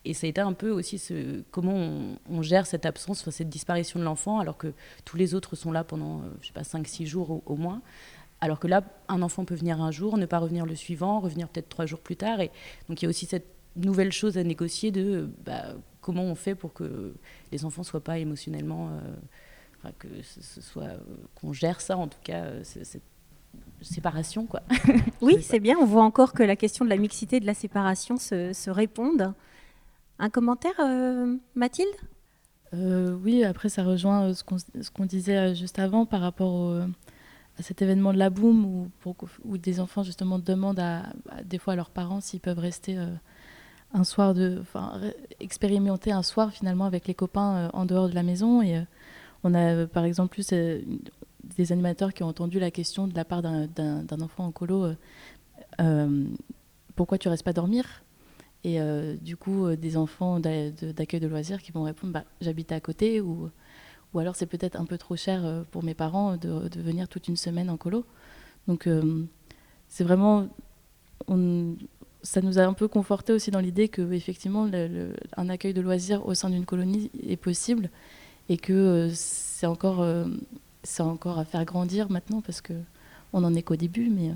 Et ça a été un peu aussi ce, comment on, gère cette absence, cette disparition de l'enfant, alors que tous les autres sont là pendant, je sais pas, 5-6 jours au moins. Alors que là, un enfant peut venir un jour, ne pas revenir le suivant, revenir peut-être trois jours plus tard. Et donc il y a aussi cette nouvelle chose à négocier de bah, comment on fait pour que les enfants soient pas émotionnellement, euh, que ce soit euh, qu'on gère ça en tout cas euh, cette séparation quoi. oui, c'est bien. On voit encore que la question de la mixité et de la séparation se, se répondent. Un commentaire, Mathilde? Oui, après ça rejoint ce qu'on disait juste avant par rapport au cet événement de la boum où, où, des enfants justement demandent à, des fois à leurs parents s'ils peuvent rester euh, un soir de, enfin, expérimenter un soir finalement avec les copains euh, en dehors de la maison. Et euh, on a par exemple plus des animateurs qui ont entendu la question de la part d'un enfant en colo pourquoi tu restes pas dormir? Et du coup, des enfants d'accueil de loisirs qui vont répondre bah, j'habite à côté ou ou alors c'est peut-être un peu trop cher euh, pour mes parents de, venir toute une semaine en colo. Donc euh, c'est vraiment, ça nous a un peu conforté aussi dans l'idée que effectivement un accueil de loisirs au sein d'une colonie est possible et que euh, c'est encore, c'est encore à faire grandir maintenant parce que on en est qu'au début, mais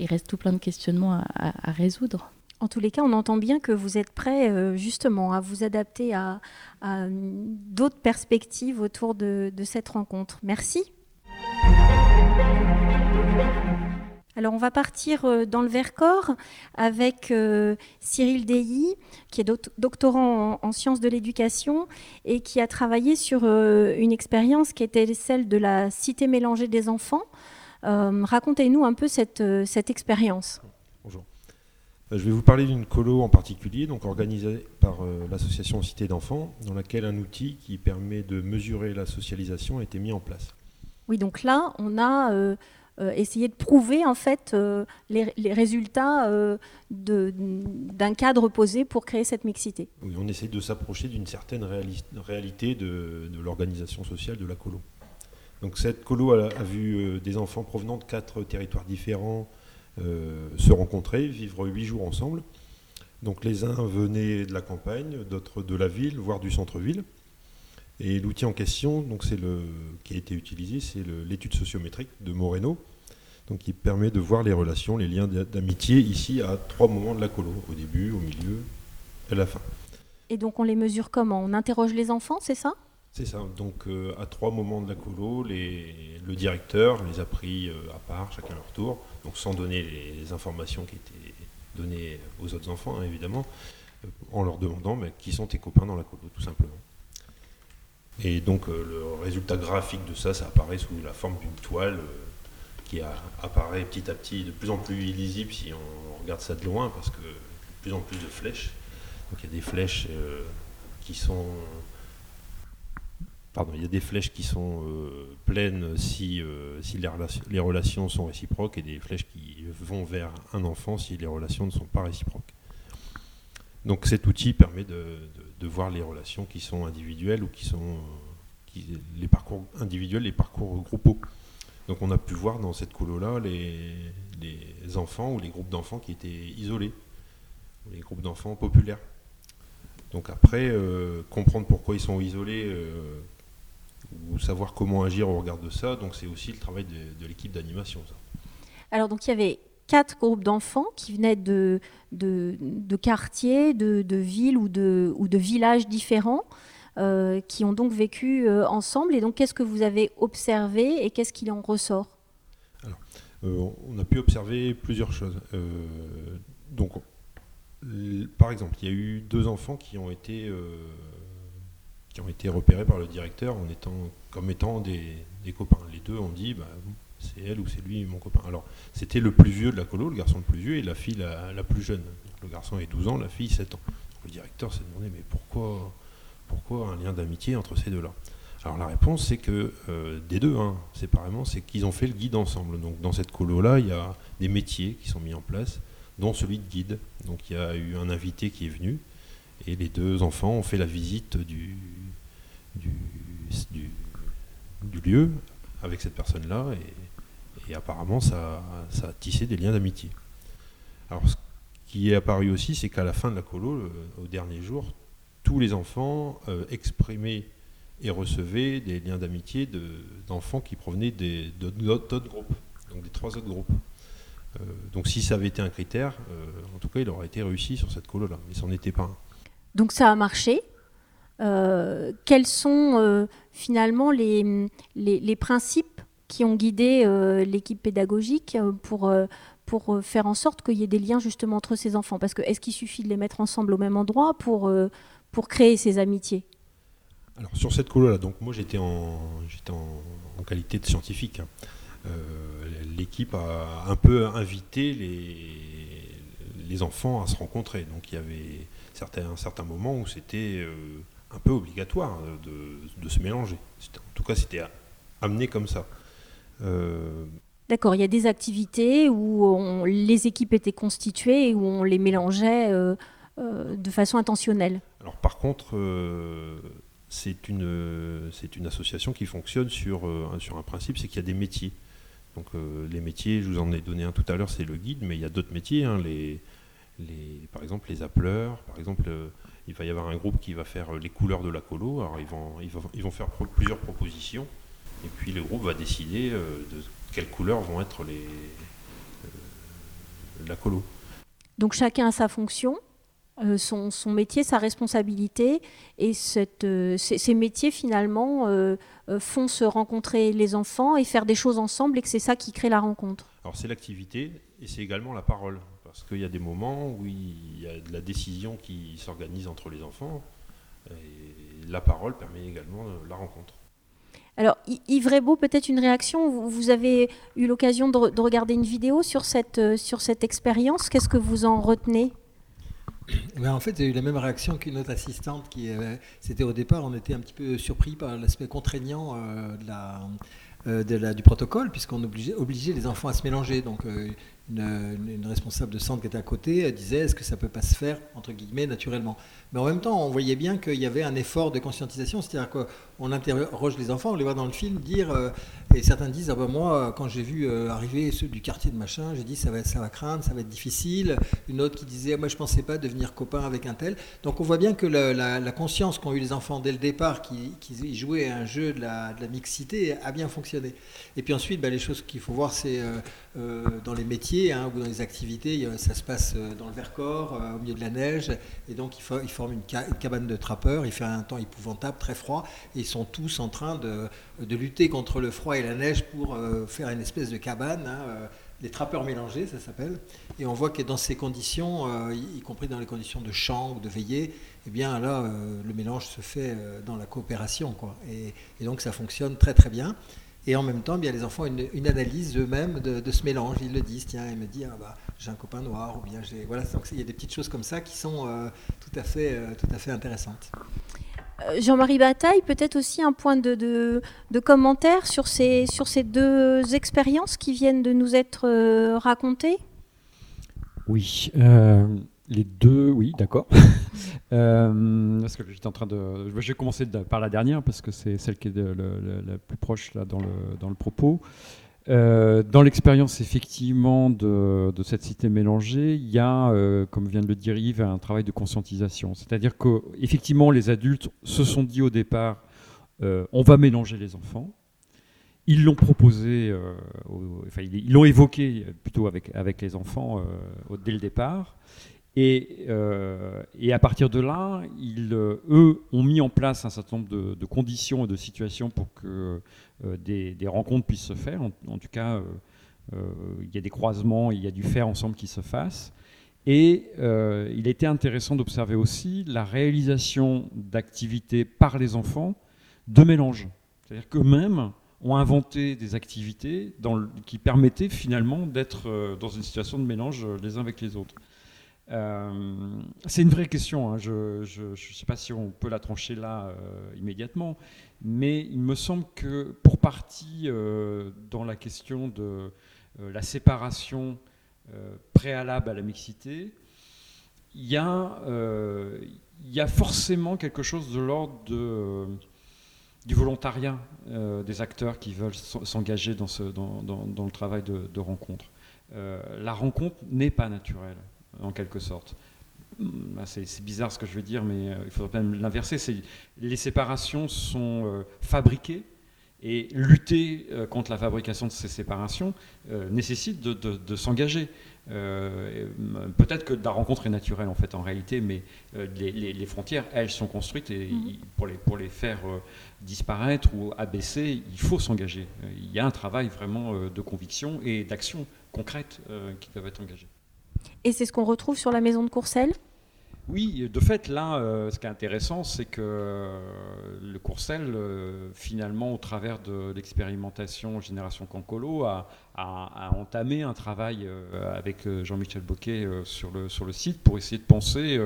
il reste tout plein de questionnements à résoudre. En tous les cas, on entend bien que vous êtes prêt euh, justement à vous adapter à, d'autres perspectives autour de, cette rencontre. Merci. Alors on va partir euh, dans le Vercors avec euh, Cyril Deilly, qui est doctorant en, sciences de l'éducation et qui a travaillé sur une expérience qui était celle de la cité mélangée des enfants. Racontez-nous un peu cette, cette expérience. Euh, je vais vous parler d'une colo en particulier, donc organisée par euh, l'association Cité d'enfants, dans laquelle un outil qui permet de mesurer la socialisation a été mis en place. Oui, donc là, on a euh, essayé de prouver en fait les, résultats d'un cadre posé pour créer cette mixité. Oui, on essaye de s'approcher d'une certaine réalité de, l'organisation sociale de la colo. Donc cette colo a, a vu des enfants provenant de quatre territoires différents se rencontrer, vivre huit jours ensemble. Donc les uns venaient de la campagne, d'autres de la ville, voire du centre-ville. Et l'outil en question, donc c'est le, qui a été utilisé, c'est l'étude sociométrique de Moreno, donc qui permet de voir les relations, les liens d'amitié ici à trois moments de la colo, au début, au milieu et à la fin. Et donc on les mesure comment? On interroge les enfants, c'est ça? C'est ça. Donc euh, à trois moments de la colo, le directeur les a pris euh, à part, chacun à leur tour donc sans donner les, informations qui étaient données aux autres enfants, hein, évidemment, euh, en leur demandant qui sont tes copains dans la colo, tout simplement. Et donc euh, le résultat graphique de ça, ça apparaît sous la forme d'une toile euh, qui apparaît petit à petit de plus en plus illisible si on regarde ça de loin, parce que de plus en plus de flèches. Donc il y a des flèches qui sont Pardon, il y a des flèches qui sont euh, pleines si, euh, si les, relations, sont réciproques et des flèches qui vont vers un enfant si les relations ne sont pas réciproques. Donc cet outil permet de, voir les relations qui sont individuelles ou qui sont qui, les parcours individuels, les parcours groupaux. Donc on a pu voir dans cette colo-là les, enfants ou les groupes d'enfants qui étaient isolés, les groupes d'enfants populaires. Donc après, euh, comprendre pourquoi ils sont isolés, ou savoir comment agir au regard de ça. Donc c'est aussi le travail de, l'équipe d'animation. Alors donc il y avait quatre groupes d'enfants qui venaient de, de, quartiers, de, villes ou de, ou de villages différents. Euh, qui ont donc vécu euh, ensemble. Et donc, qu'est-ce que vous avez observé et qu'est-ce qui en ressort? Alors, euh, on a pu observer plusieurs choses. donc, par exemple, il y a eu deux enfants qui ont été qui ont été repérés par le directeur en étant, comme étant des, copains. Les deux ont dit, bah, c'est elle ou c'est lui mon copain. Alors, c'était le plus vieux de la colo, le garçon le plus vieux, et la fille la, plus jeune. le garçon est 12 ans, la fille 7 ans. le directeur s'est demandé, mais pourquoi, pourquoi un lien d'amitié entre ces deux-là? Alors la réponse, c'est que euh, des deux, hein, séparément, c'est qu'ils ont fait le guide ensemble. Donc dans cette colo-là, il y a des métiers qui sont mis en place, dont celui de guide. Donc il y a eu un invité qui est venu, et les deux enfants ont fait la visite du, du, lieu avec cette personne-là, et, apparemment ça, ça, a tissé des liens d'amitié. Alors ce qui est apparu aussi, c'est qu'à la fin de la colo, au dernier jour, tous les enfants euh, exprimaient et recevaient des liens d'amitié d'enfants qui provenaient d'autres groupes, donc des trois autres groupes. Euh, donc si ça avait été un critère, euh, en tout cas, il aurait été réussi sur cette colo-là, mais n'en était pas un. Donc ça a marché. Quels sont finalement les, les, principes qui ont guidé l'équipe pédagogique pour, pour faire en sorte qu'il y ait des liens justement entre ces enfants? Parce que est-ce qu'il suffit de les mettre ensemble au même endroit pour, pour créer ces amitiés? Alors sur cette colo là, donc moi j'étais en, en, qualité de scientifique. Hein. Euh, l'équipe a un peu invité les, les enfants à se rencontrer. Donc il y avait certains, un certain où c'était euh, un peu obligatoire de, se mélanger. En tout cas, c'était amené comme ça. Euh, D'accord, il y a des activités où les équipes étaient constituées et où on les mélangeait de façon intentionnelle. Alors par contre, euh, c'est une, une association qui fonctionne sur, euh, sur un principe, c'est qu'il y a des métiers. Donc euh, les métiers, je vous en ai donné un tout à l'heure, c'est le guide, mais il y a d'autres métiers, hein, les, les, par exemple les appeleurs, par exemple il va y avoir un groupe qui va faire les couleurs de la colo, alors ils vont, ils vont, ils vont faire plusieurs propositions, et puis le groupe va décider de quelles couleurs vont être les, la colo. Donc chacun a sa fonction euh, son, métier, sa responsabilité. Et euh, ces, métiers, finalement, euh, font se rencontrer les enfants et faire des choses ensemble, et que c'est ça qui crée la rencontre. Alors c'est l'activité, et c'est également la parole. Parce qu'il y a des moments où il y a de la décision qui s'organise entre les enfants, et la parole permet également la rencontre. Alors, Yves Rebaud, peut-être une réaction? Vous avez eu l'occasion de, regarder une vidéo sur cette, sur cette expérience? Qu'est-ce que vous en retenez? Eh ben, en fait, j'ai eu la même réaction qu'une autre assistante qui, c'était au départ, on était un petit peu surpris par l'aspect contraignant euh, de la, euh, de la, du protocole, puisqu'on obligeait, obligeait, les enfants à se mélanger. Donc, une, responsable de centre qui était à côté disait est-ce que ça peut pas se faire entre guillemets naturellement? Mais en même temps on voyait bien qu'il y avait un effort de conscientisation c'est-à-dire qu'on interroge les enfants on les voit dans le film dire euh, et certains disent ah ben moi quand j'ai vu euh, arriver ceux du quartier de machin j'ai dit ça va ça va craindre ça va être difficile. Une autre qui disait moi je pensais pas devenir copain avec un tel. Donc on voit bien que la, conscience qu'ont eu les enfants dès le départ qui, jouaient un jeu de la, mixité a bien fonctionné. Et puis ensuite ben, les choses qu'il faut voir c'est euh, dans les métiers Hein, ou dans les activités, ça se passe euh, dans le Vercors, euh, au milieu de la neige, et donc ils, forment une, cabane de trappeurs, il fait un temps épouvantable, très froid, et ils sont tous en train de, lutter contre le froid et la neige pour euh, faire une espèce de cabane. Hein, les trappeurs mélangés, ça s'appelle. Et on voit que dans ces conditions, y, compris dans les conditions de chant ou de veillée, eh bien là, le mélange se fait dans la coopération. Quoi. Et, donc ça fonctionne très très bien. Et en même temps, bien, les enfants ont une, analyse eux-mêmes de, ce mélange. Ils le disent, tiens, il me dit, ah, bah, j'ai un copain noir, ou bien j'ai... Voilà, donc il y a des petites choses comme ça qui sont euh, tout, à fait, euh, tout à fait intéressantes. Euh, Jean-Marie Bataille, peut-être aussi un point de, de, commentaire sur ces, sur ces deux expériences qui viennent de nous être racontées? Oui. Les deux, oui, d'accord. euh, parce que j'étais en train de. Je vais commencer par la dernière parce que c'est celle qui est la plus proche là dans le, dans le propos. Euh, dans l'expérience effectivement de, cette cité mélangée, il y a, euh, comme vient de le dire Yves, un travail de conscientisation. C'est-à-dire qu'effectivement, les adultes se sont dit au départ, euh, on va mélanger les enfants. Ils l'ont proposé, ils l'ont évoqué plutôt avec les enfants dès le départ. Euh, et, à partir de là, ils, euh, eux, ont mis en place un certain nombre de, conditions et de situations pour que euh, des, rencontres puissent se faire. En, tout cas, il y a des croisements, il y a du faire ensemble qui se fasse. Et il été intéressant d'observer aussi la réalisation d'activités par les enfants de mélange. C'est-à-dire qu'eux-mêmes ont inventé des activités qui permettaient finalement d'être dans une situation de mélange les uns avec les autres. C'est une vraie question. Hein. Je ne sais pas si on peut la trancher là immédiatement, mais il me semble que pour partie dans la question de la séparation préalable à la mixité, il y, a, forcément quelque chose de l'ordre du volontariat euh, des acteurs qui veulent s'engager dans, le travail de, rencontre. Euh, la rencontre n'est pas naturelle, en quelque sorte. Hum, c'est bizarre ce que je veux dire, mais euh, il faudrait même l'inverser. Les séparations sont fabriquées et lutter contre la fabrication de ces séparations nécessite de, de s'engager. Euh, Peut-être que la rencontre est naturelle en fait en réalité, mais euh, les, les, frontières, elles, sont construites et mhm. pour, les, pour les faire euh, disparaître ou abaisser, il faut s'engager. Euh, il y a un travail vraiment de conviction et d'action concrète qui doivent être engagées. Et c'est ce qu'on retrouve sur la maison de Courcelles oui, de fait, là, euh, ce qui est intéressant, c'est que euh, le Courcel, euh, finalement, au travers de l'expérimentation Génération Cancolo, a, entamé un travail avec Jean-Michel Boquet sur, le, sur le site pour essayer de penser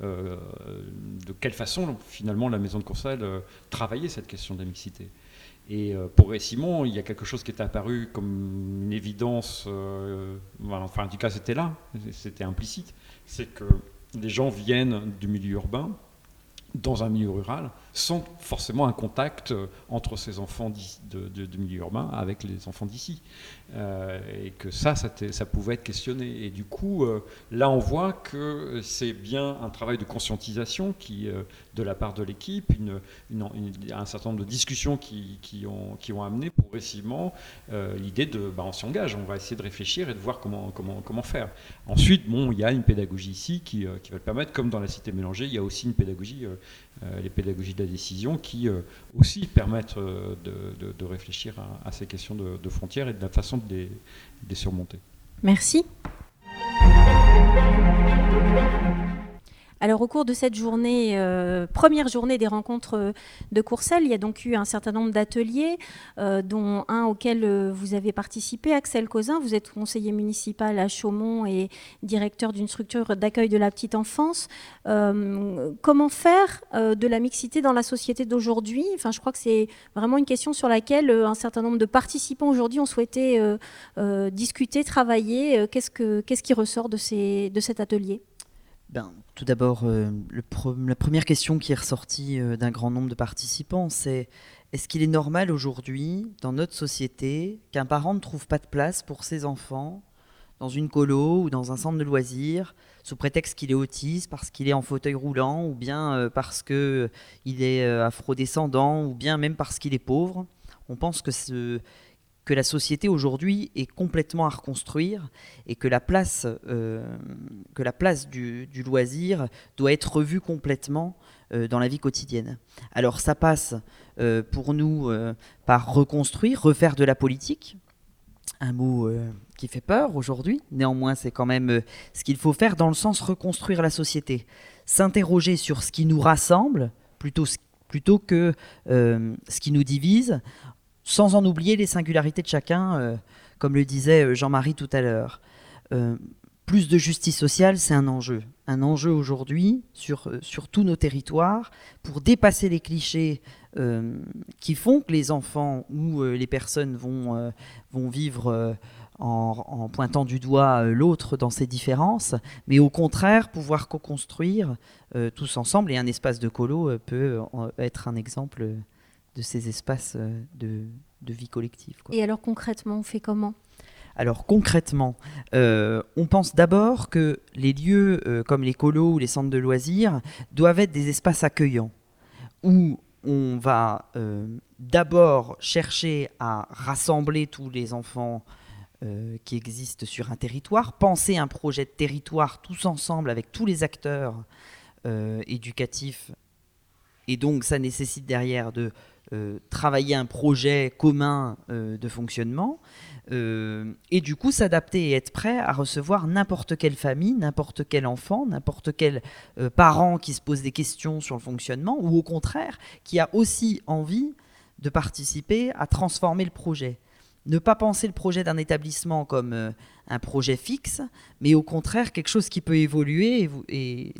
de quelle façon, finalement, la maison de Courcel travaillait cette question de la mixité. Et pour Ray Simon, il y a quelque chose qui est apparu comme une évidence, enfin, en tout cas, c'était là, c'était implicite, c'est que les gens viennent du milieu urbain dans un milieu rural sans forcément un contact euh, entre ces enfants de, milieu urbain avec les enfants d'ici. Euh, et que ça, ça, pouvait être questionné. Et du coup, euh, là, on voit que c'est bien un travail de conscientisation qui, de la part de l'équipe, un certain nombre de discussions qui, qui, ont, amené progressivement l'idée de, bah, on engage, on va essayer de réfléchir et de voir comment, faire. Ensuite, bon, il y a une pédagogie ici qui, qui va le permettre, comme dans la cité mélangée, il y a aussi une pédagogie les pédagogies de la décision qui euh, aussi permettent euh, de, réfléchir à, ces questions de, frontières et de la façon de les, de les surmonter. Merci. Alors au cours de cette journée, euh, première journée des rencontres euh, de Courcelles, il y a donc eu un certain nombre d'ateliers, euh, dont un auquel vous avez participé, Axel Causin. Vous êtes conseiller municipal à Chaumont et directeur d'une structure d'accueil de la petite enfance. comment faire de la mixité dans la société d'aujourd'hui? Enfin, je crois que c'est vraiment une question sur laquelle un certain nombre de participants aujourd'hui ont souhaité discuter, travailler. Qu'est-ce, que, qu'est-ce qui ressort de cet atelier? Ben, tout d'abord, euh, la première question qui est ressortie euh, d'un grand nombre de participants, c'est est-ce qu'il est normal aujourd'hui, dans notre société, qu'un parent ne trouve pas de place pour ses enfants dans une colo ou dans un centre de loisirs, sous prétexte qu'il est autiste, parce qu'il est en fauteuil roulant, ou bien euh, parce qu'il est afrodescendant, ou bien même parce qu'il est pauvre? On pense que ce, que la société aujourd'hui est complètement à reconstruire et que la place, euh, que la place du, loisir doit être revue complètement euh, dans la vie quotidienne. Alors ça passe euh, pour nous par reconstruire, refaire de la politique, un mot qui fait peur aujourd'hui, néanmoins c'est quand même ce qu'il faut faire dans le sens reconstruire la société, s'interroger sur ce qui nous rassemble plutôt, plutôt que ce qui nous divise sans en oublier les singularités de chacun, euh, comme le disait euh, Jean-Marie tout à l'heure. Euh, plus de justice sociale, c'est un enjeu. Un enjeu aujourd'hui sur, sur tous nos territoires pour dépasser les clichés qui font que les enfants ou les personnes vont, vont vivre en, en, pointant du doigt l'autre dans ses différences, mais au contraire pouvoir co-construire tous ensemble. Et un espace de colo peut être un exemple de ces espaces euh, de, vie collective. Et alors concrètement, on fait comment? Alors concrètement, euh, on pense d'abord que les lieux euh, comme les colos ou les centres de loisirs doivent être des espaces accueillants où on va d'abord chercher à rassembler tous les enfants qui existent sur un territoire, penser un projet de territoire tous ensemble avec tous les acteurs éducatifs et donc ça nécessite derrière de travailler un projet commun euh, de fonctionnement euh, et du coup s'adapter et être prêt à recevoir n'importe quelle famille, n'importe quel enfant, n'importe quel parent qui se pose des questions sur le fonctionnement ou au contraire qui a aussi envie de participer à transformer le projet. Ne pas penser le projet d'un établissement comme euh, un projet fixe, mais au contraire quelque chose qui peut évoluer. Et,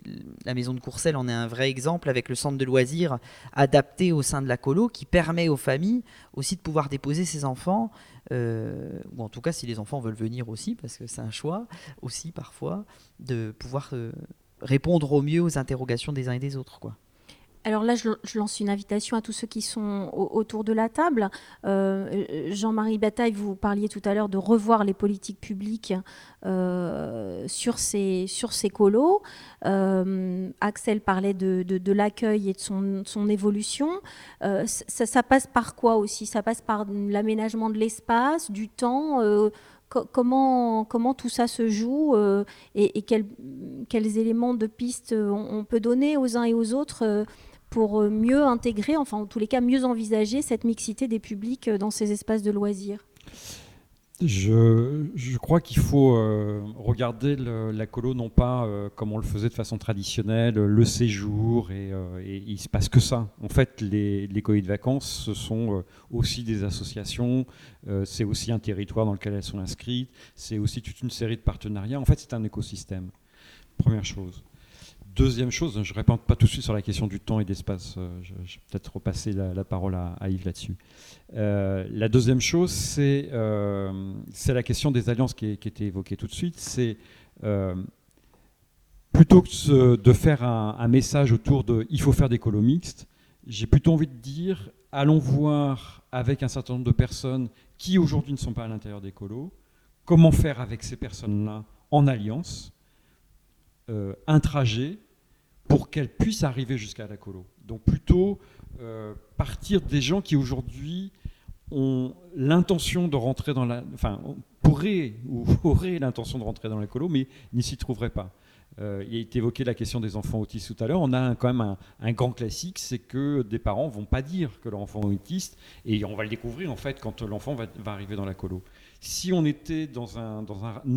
la maison de Courcelles en est un vrai exemple avec le centre de loisirs adapté au sein de la colo qui permet aux familles aussi de pouvoir déposer ses enfants, euh, ou en tout cas si les enfants veulent venir aussi, parce que c'est un choix aussi parfois, de pouvoir euh, répondre au mieux aux interrogations des uns et des autres. Alors là, je, lance une invitation à tous ceux qui sont autour de la table. Euh, Jean-Marie Bataille, vous parliez tout à l'heure de revoir les politiques publiques euh, sur, ces, colos. Euh, Axel parlait de, l'accueil et de son, évolution. Ça, passe par quoi aussi? Ça passe par l'aménagement de l'espace, du temps comment, tout ça se joue et, quels, quels, éléments de piste on, peut donner aux uns et aux autres pour euh, mieux intégrer, enfin en tous les cas mieux envisager cette mixité des publics euh, dans ces espaces de loisirs je, crois qu'il faut euh, regarder la colo non pas comme on le faisait de façon traditionnelle, le séjour, et, et, il se passe que ça. En fait, les, les de vacances, ce sont aussi des associations, c'est aussi un territoire dans lequel elles sont inscrites, c'est aussi toute une série de partenariats. En fait, c'est un écosystème. Première chose. Deuxième chose, je ne réponds pas tout de suite sur la question du temps et d'espace. Euh, je, vais peut-être repasser la, parole à, Yves là-dessus. Euh, la deuxième chose, euh, c'est la question des alliances qui, qui, était évoquée tout de suite. C'est plutôt que de faire un, message autour de il faut faire des colos mixtes, j'ai plutôt envie de dire allons voir avec un certain nombre de personnes qui aujourd'hui ne sont pas à l'intérieur des colos, comment faire avec ces personnes-là en alliance un trajet pour qu'elle puisse arriver jusqu'à la colo. Donc plutôt euh, partir des gens qui aujourd'hui ont l'intention de rentrer dans la... Enfin, pourraient ou auraient l'intention de rentrer dans la colo, mais n'y s'y trouveraient pas. Euh, il a été évoqué la question des enfants autistes tout à l'heure. On a quand même un, grand classique, c'est que des parents vont pas dire que leur enfant est autiste, et on va le découvrir en fait quand l'enfant va, arriver dans la colo. Si on était dans un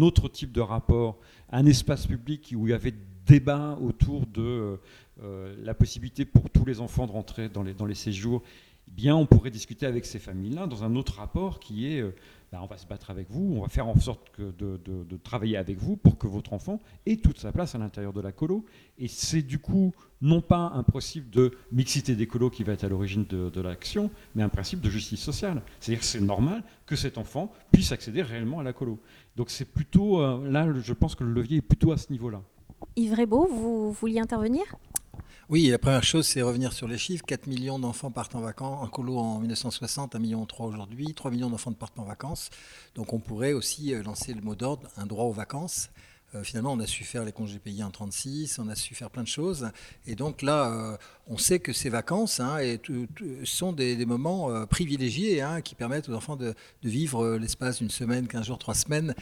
autre type de rapport, un espace public où il y avait débat autour de euh, la possibilité pour tous les enfants de rentrer dans les, dans les séjours, eh bien on pourrait discuter avec ces familles-là dans un autre rapport qui est ben, on va se battre avec vous, on va faire en sorte que de, travailler avec vous pour que votre enfant ait toute sa place à l'intérieur de la colo. Et c'est du coup non pas un principe de mixité des colos qui va être à l'origine de, l'action, mais un principe de justice sociale. C'est-à-dire que c'est normal que cet enfant puisse accéder réellement à la colo. Donc c'est plutôt, euh, là je pense que le levier est plutôt à ce niveau-là. Yves Rebaud, vous vouliez intervenir? Oui, la première chose, c'est revenir sur les chiffres. 4 millions d'enfants partent en vacances, en colo en 1960, 1,3 million aujourd'hui, 3 millions d'enfants partent en vacances. Donc on pourrait aussi euh, lancer le mot d'ordre, un droit aux vacances. Euh, finalement, on a su faire les congés payés en 36, on a su faire plein de choses. Et donc là, euh, on sait que ces vacances hein, sont des, moments euh, privilégiés hein, qui permettent aux enfants de, vivre l'espace d'une semaine, 15 jours, 3 semaines,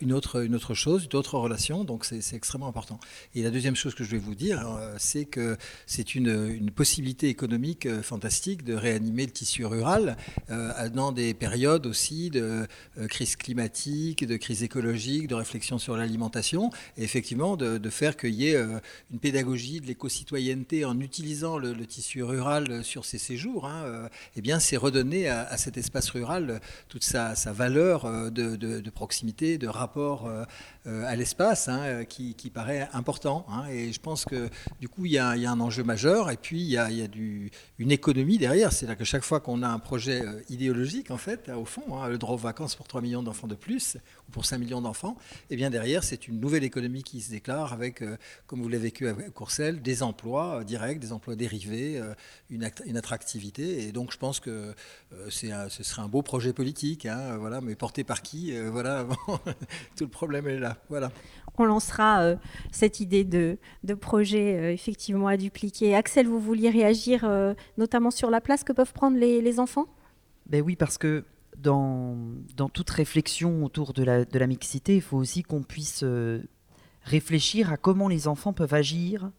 une, autre, chose, une autre relation. Donc c'est extrêmement important. Et la deuxième chose que je vais vous dire, c'est que c'est une, possibilité économique fantastique de réanimer le tissu rural dans des périodes aussi de crise climatique, de crise écologique, de réflexion sur l'alimentation et effectivement de, faire qu'il y ait euh, une pédagogie de l'éco-citoyenneté en utilisant le, tissu rural sur ces séjours, hein, euh, eh bien c'est redonner à, cet espace rural toute sa, valeur euh, de, proximité, de rapport à l'espace hein, qui, paraît important. Hein. et je pense que du coup il y, a, un enjeu majeur et puis il y a, une économie derrière. C'est là que chaque fois qu'on a un projet idéologique en fait, au fond, le droit aux vacances pour 3 millions d'enfants de plus ou pour 5 millions d'enfants, et eh bien derrière c'est une nouvelle économie qui se déclare avec, euh, comme vous l'avez vécu à Courcelles, des emplois euh, directs, des emplois dérivés, euh, une, une, attractivité. Et donc je pense que c'est ce serait un beau projet politique, hein, voilà, mais porté par qui Voilà, tout le problème est là. Voilà. On lancera cette idée de, de projet effectivement à dupliquer. Axel, vous vouliez réagir notamment sur la place que peuvent prendre les, les enfants? Ben oui, parce que dans, toute réflexion autour de la, mixité, il faut aussi qu'on puisse euh, réfléchir à comment les enfants peuvent agir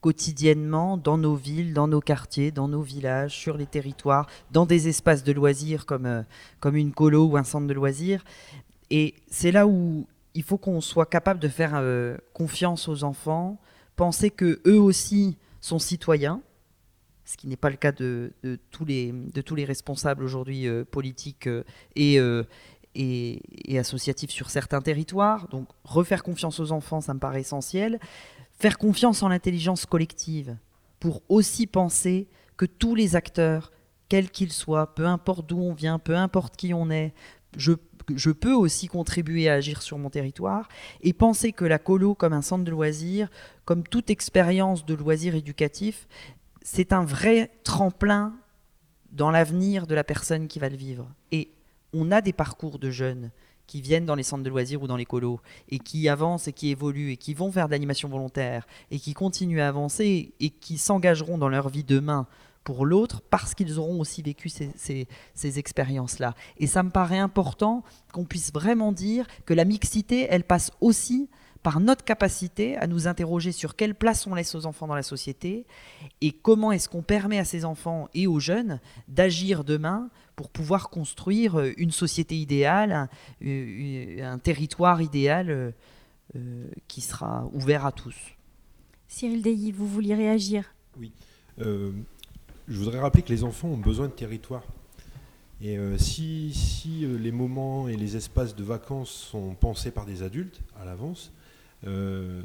quotidiennement dans nos villes, dans nos quartiers, dans nos villages, sur les territoires, dans des espaces de loisirs comme, euh, une colo ou un centre de loisirs. Et c'est là où il faut qu'on soit capable de faire euh, confiance aux enfants, penser que eux aussi sont citoyens, ce qui n'est pas le cas de, tous, les, responsables aujourd'hui euh, politiques euh, et, et, associatifs sur certains territoires. Donc refaire confiance aux enfants, ça me paraît essentiel. Faire confiance en l'intelligence collective pour aussi penser que tous les acteurs, quels qu'ils soient, peu importe d'où on vient, peu importe qui on est, je, peux aussi contribuer à agir sur mon territoire et penser que la colo comme un centre de loisirs, comme toute expérience de loisirs éducatifs, c'est un vrai tremplin dans l'avenir de la personne qui va le vivre. Et on a des parcours de jeunes qui viennent dans les centres de loisirs ou dans les colos et qui avancent et qui évoluent et qui vont faire de l'animation volontaire et qui continuent à avancer et qui s'engageront dans leur vie demain pour l'autre parce qu'ils auront aussi vécu ces, ces expériences-là. Et ça me paraît important qu'on puisse vraiment dire que la mixité, elle passe aussi par notre capacité à nous interroger sur quelle place on laisse aux enfants dans la société et comment est-ce qu'on permet à ces enfants et aux jeunes d'agir demain pour pouvoir construire une société idéale, un, territoire idéal euh, qui sera ouvert à tous. Cyril Deilly, vous vouliez réagir? Oui. Euh, je voudrais rappeler que les enfants ont besoin de territoire. Et euh, si, si les moments et les espaces de vacances sont pensés par des adultes à l'avance, euh,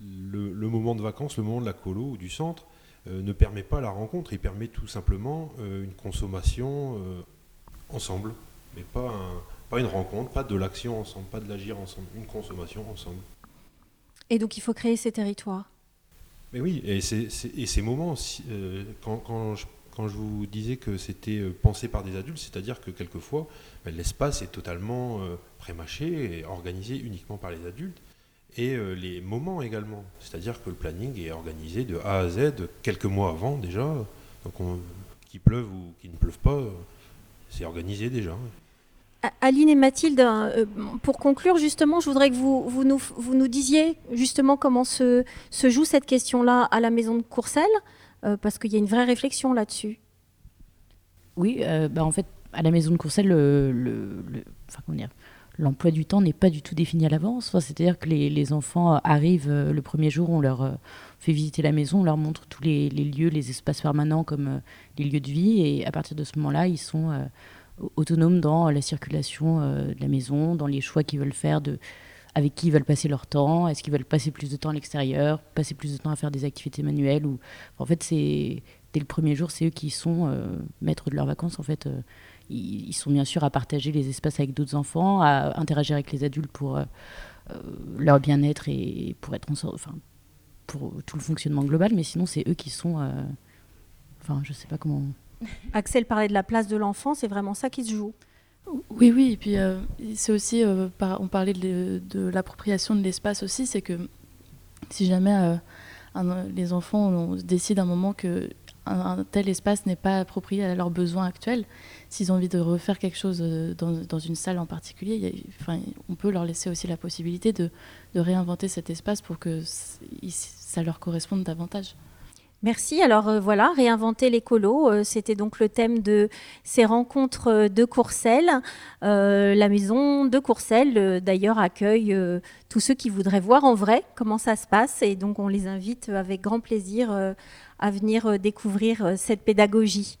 le, moment de vacances, le moment de la colo ou du centre euh, ne permet pas la rencontre, il permet tout simplement euh, une consommation ensemble, mais pas, pas une rencontre, pas de l'action ensemble, pas de l'agir ensemble, une consommation ensemble. Et donc il faut créer ces territoires. Mais oui, et, ces moments, quand, quand, je, quand, je, vous disais que c'était pensé par des adultes, c'est-à-dire que quelquefois, ben, l'espace est totalement prémâché et organisé uniquement par les adultes et euh, les moments également. C'est-à-dire que le planning est organisé de A à Z quelques mois avant déjà. Donc qu'il pleuve ou qu'il ne pleuve pas, c'est organisé déjà. Aline et Mathilde, euh, pour conclure, justement, je voudrais que vous, vous, nous, vous nous disiez justement comment se, se joue cette question-là à la maison de Courcelles, euh, parce qu'il y a une vraie réflexion là-dessus. Oui, bah en fait, à la maison de Courcelles, le, le, enfin, comment dire, l'emploi du temps n'est pas du tout défini à l'avance. C'est-à-dire que les, enfants arrivent euh, le premier jour, on leur euh, fait visiter la maison, on leur montre tous les, lieux, les espaces permanents comme euh, les lieux de vie, et à partir de ce moment-là, ils sont autonomes dans la circulation de la maison, dans les choix qu'ils veulent faire de avec qui ils veulent passer leur temps, est-ce qu'ils veulent passer plus de temps à l'extérieur, passer plus de temps à faire des activités manuelles ou en fait c'est dès le premier jour c'est eux qui sont maîtres de leurs vacances en fait ils, sont bien sûr à partager les espaces avec d'autres enfants, à interagir avec les adultes pour euh, euh, leur bien-être et pour être enfin pour tout le fonctionnement global. Mais sinon, c'est eux qui sont, euh, enfin, je sais pas comment. Axel parlait de la place de l'enfant, c'est vraiment ça qui se joue. Oui, oui, et puis c'est aussi, on parlait de, de l'appropriation de l'espace aussi, c'est que si jamais les enfants décident à un moment que un, tel espace n'est pas approprié à leurs besoins actuels, s'ils ont envie de refaire quelque chose euh, dans, une salle en particulier, enfin, on peut leur laisser aussi la possibilité de, réinventer cet espace pour que ça leur corresponde davantage. Merci. Alors euh, voilà, réinventer l'écolo, euh, c'était donc le thème de ces rencontres de Courcelles. la maison de Courcelles, d'ailleurs, accueille tous ceux qui voudraient voir en vrai comment ça se passe. Et donc, on les invite avec grand plaisir à venir euh, découvrir euh, cette pédagogie.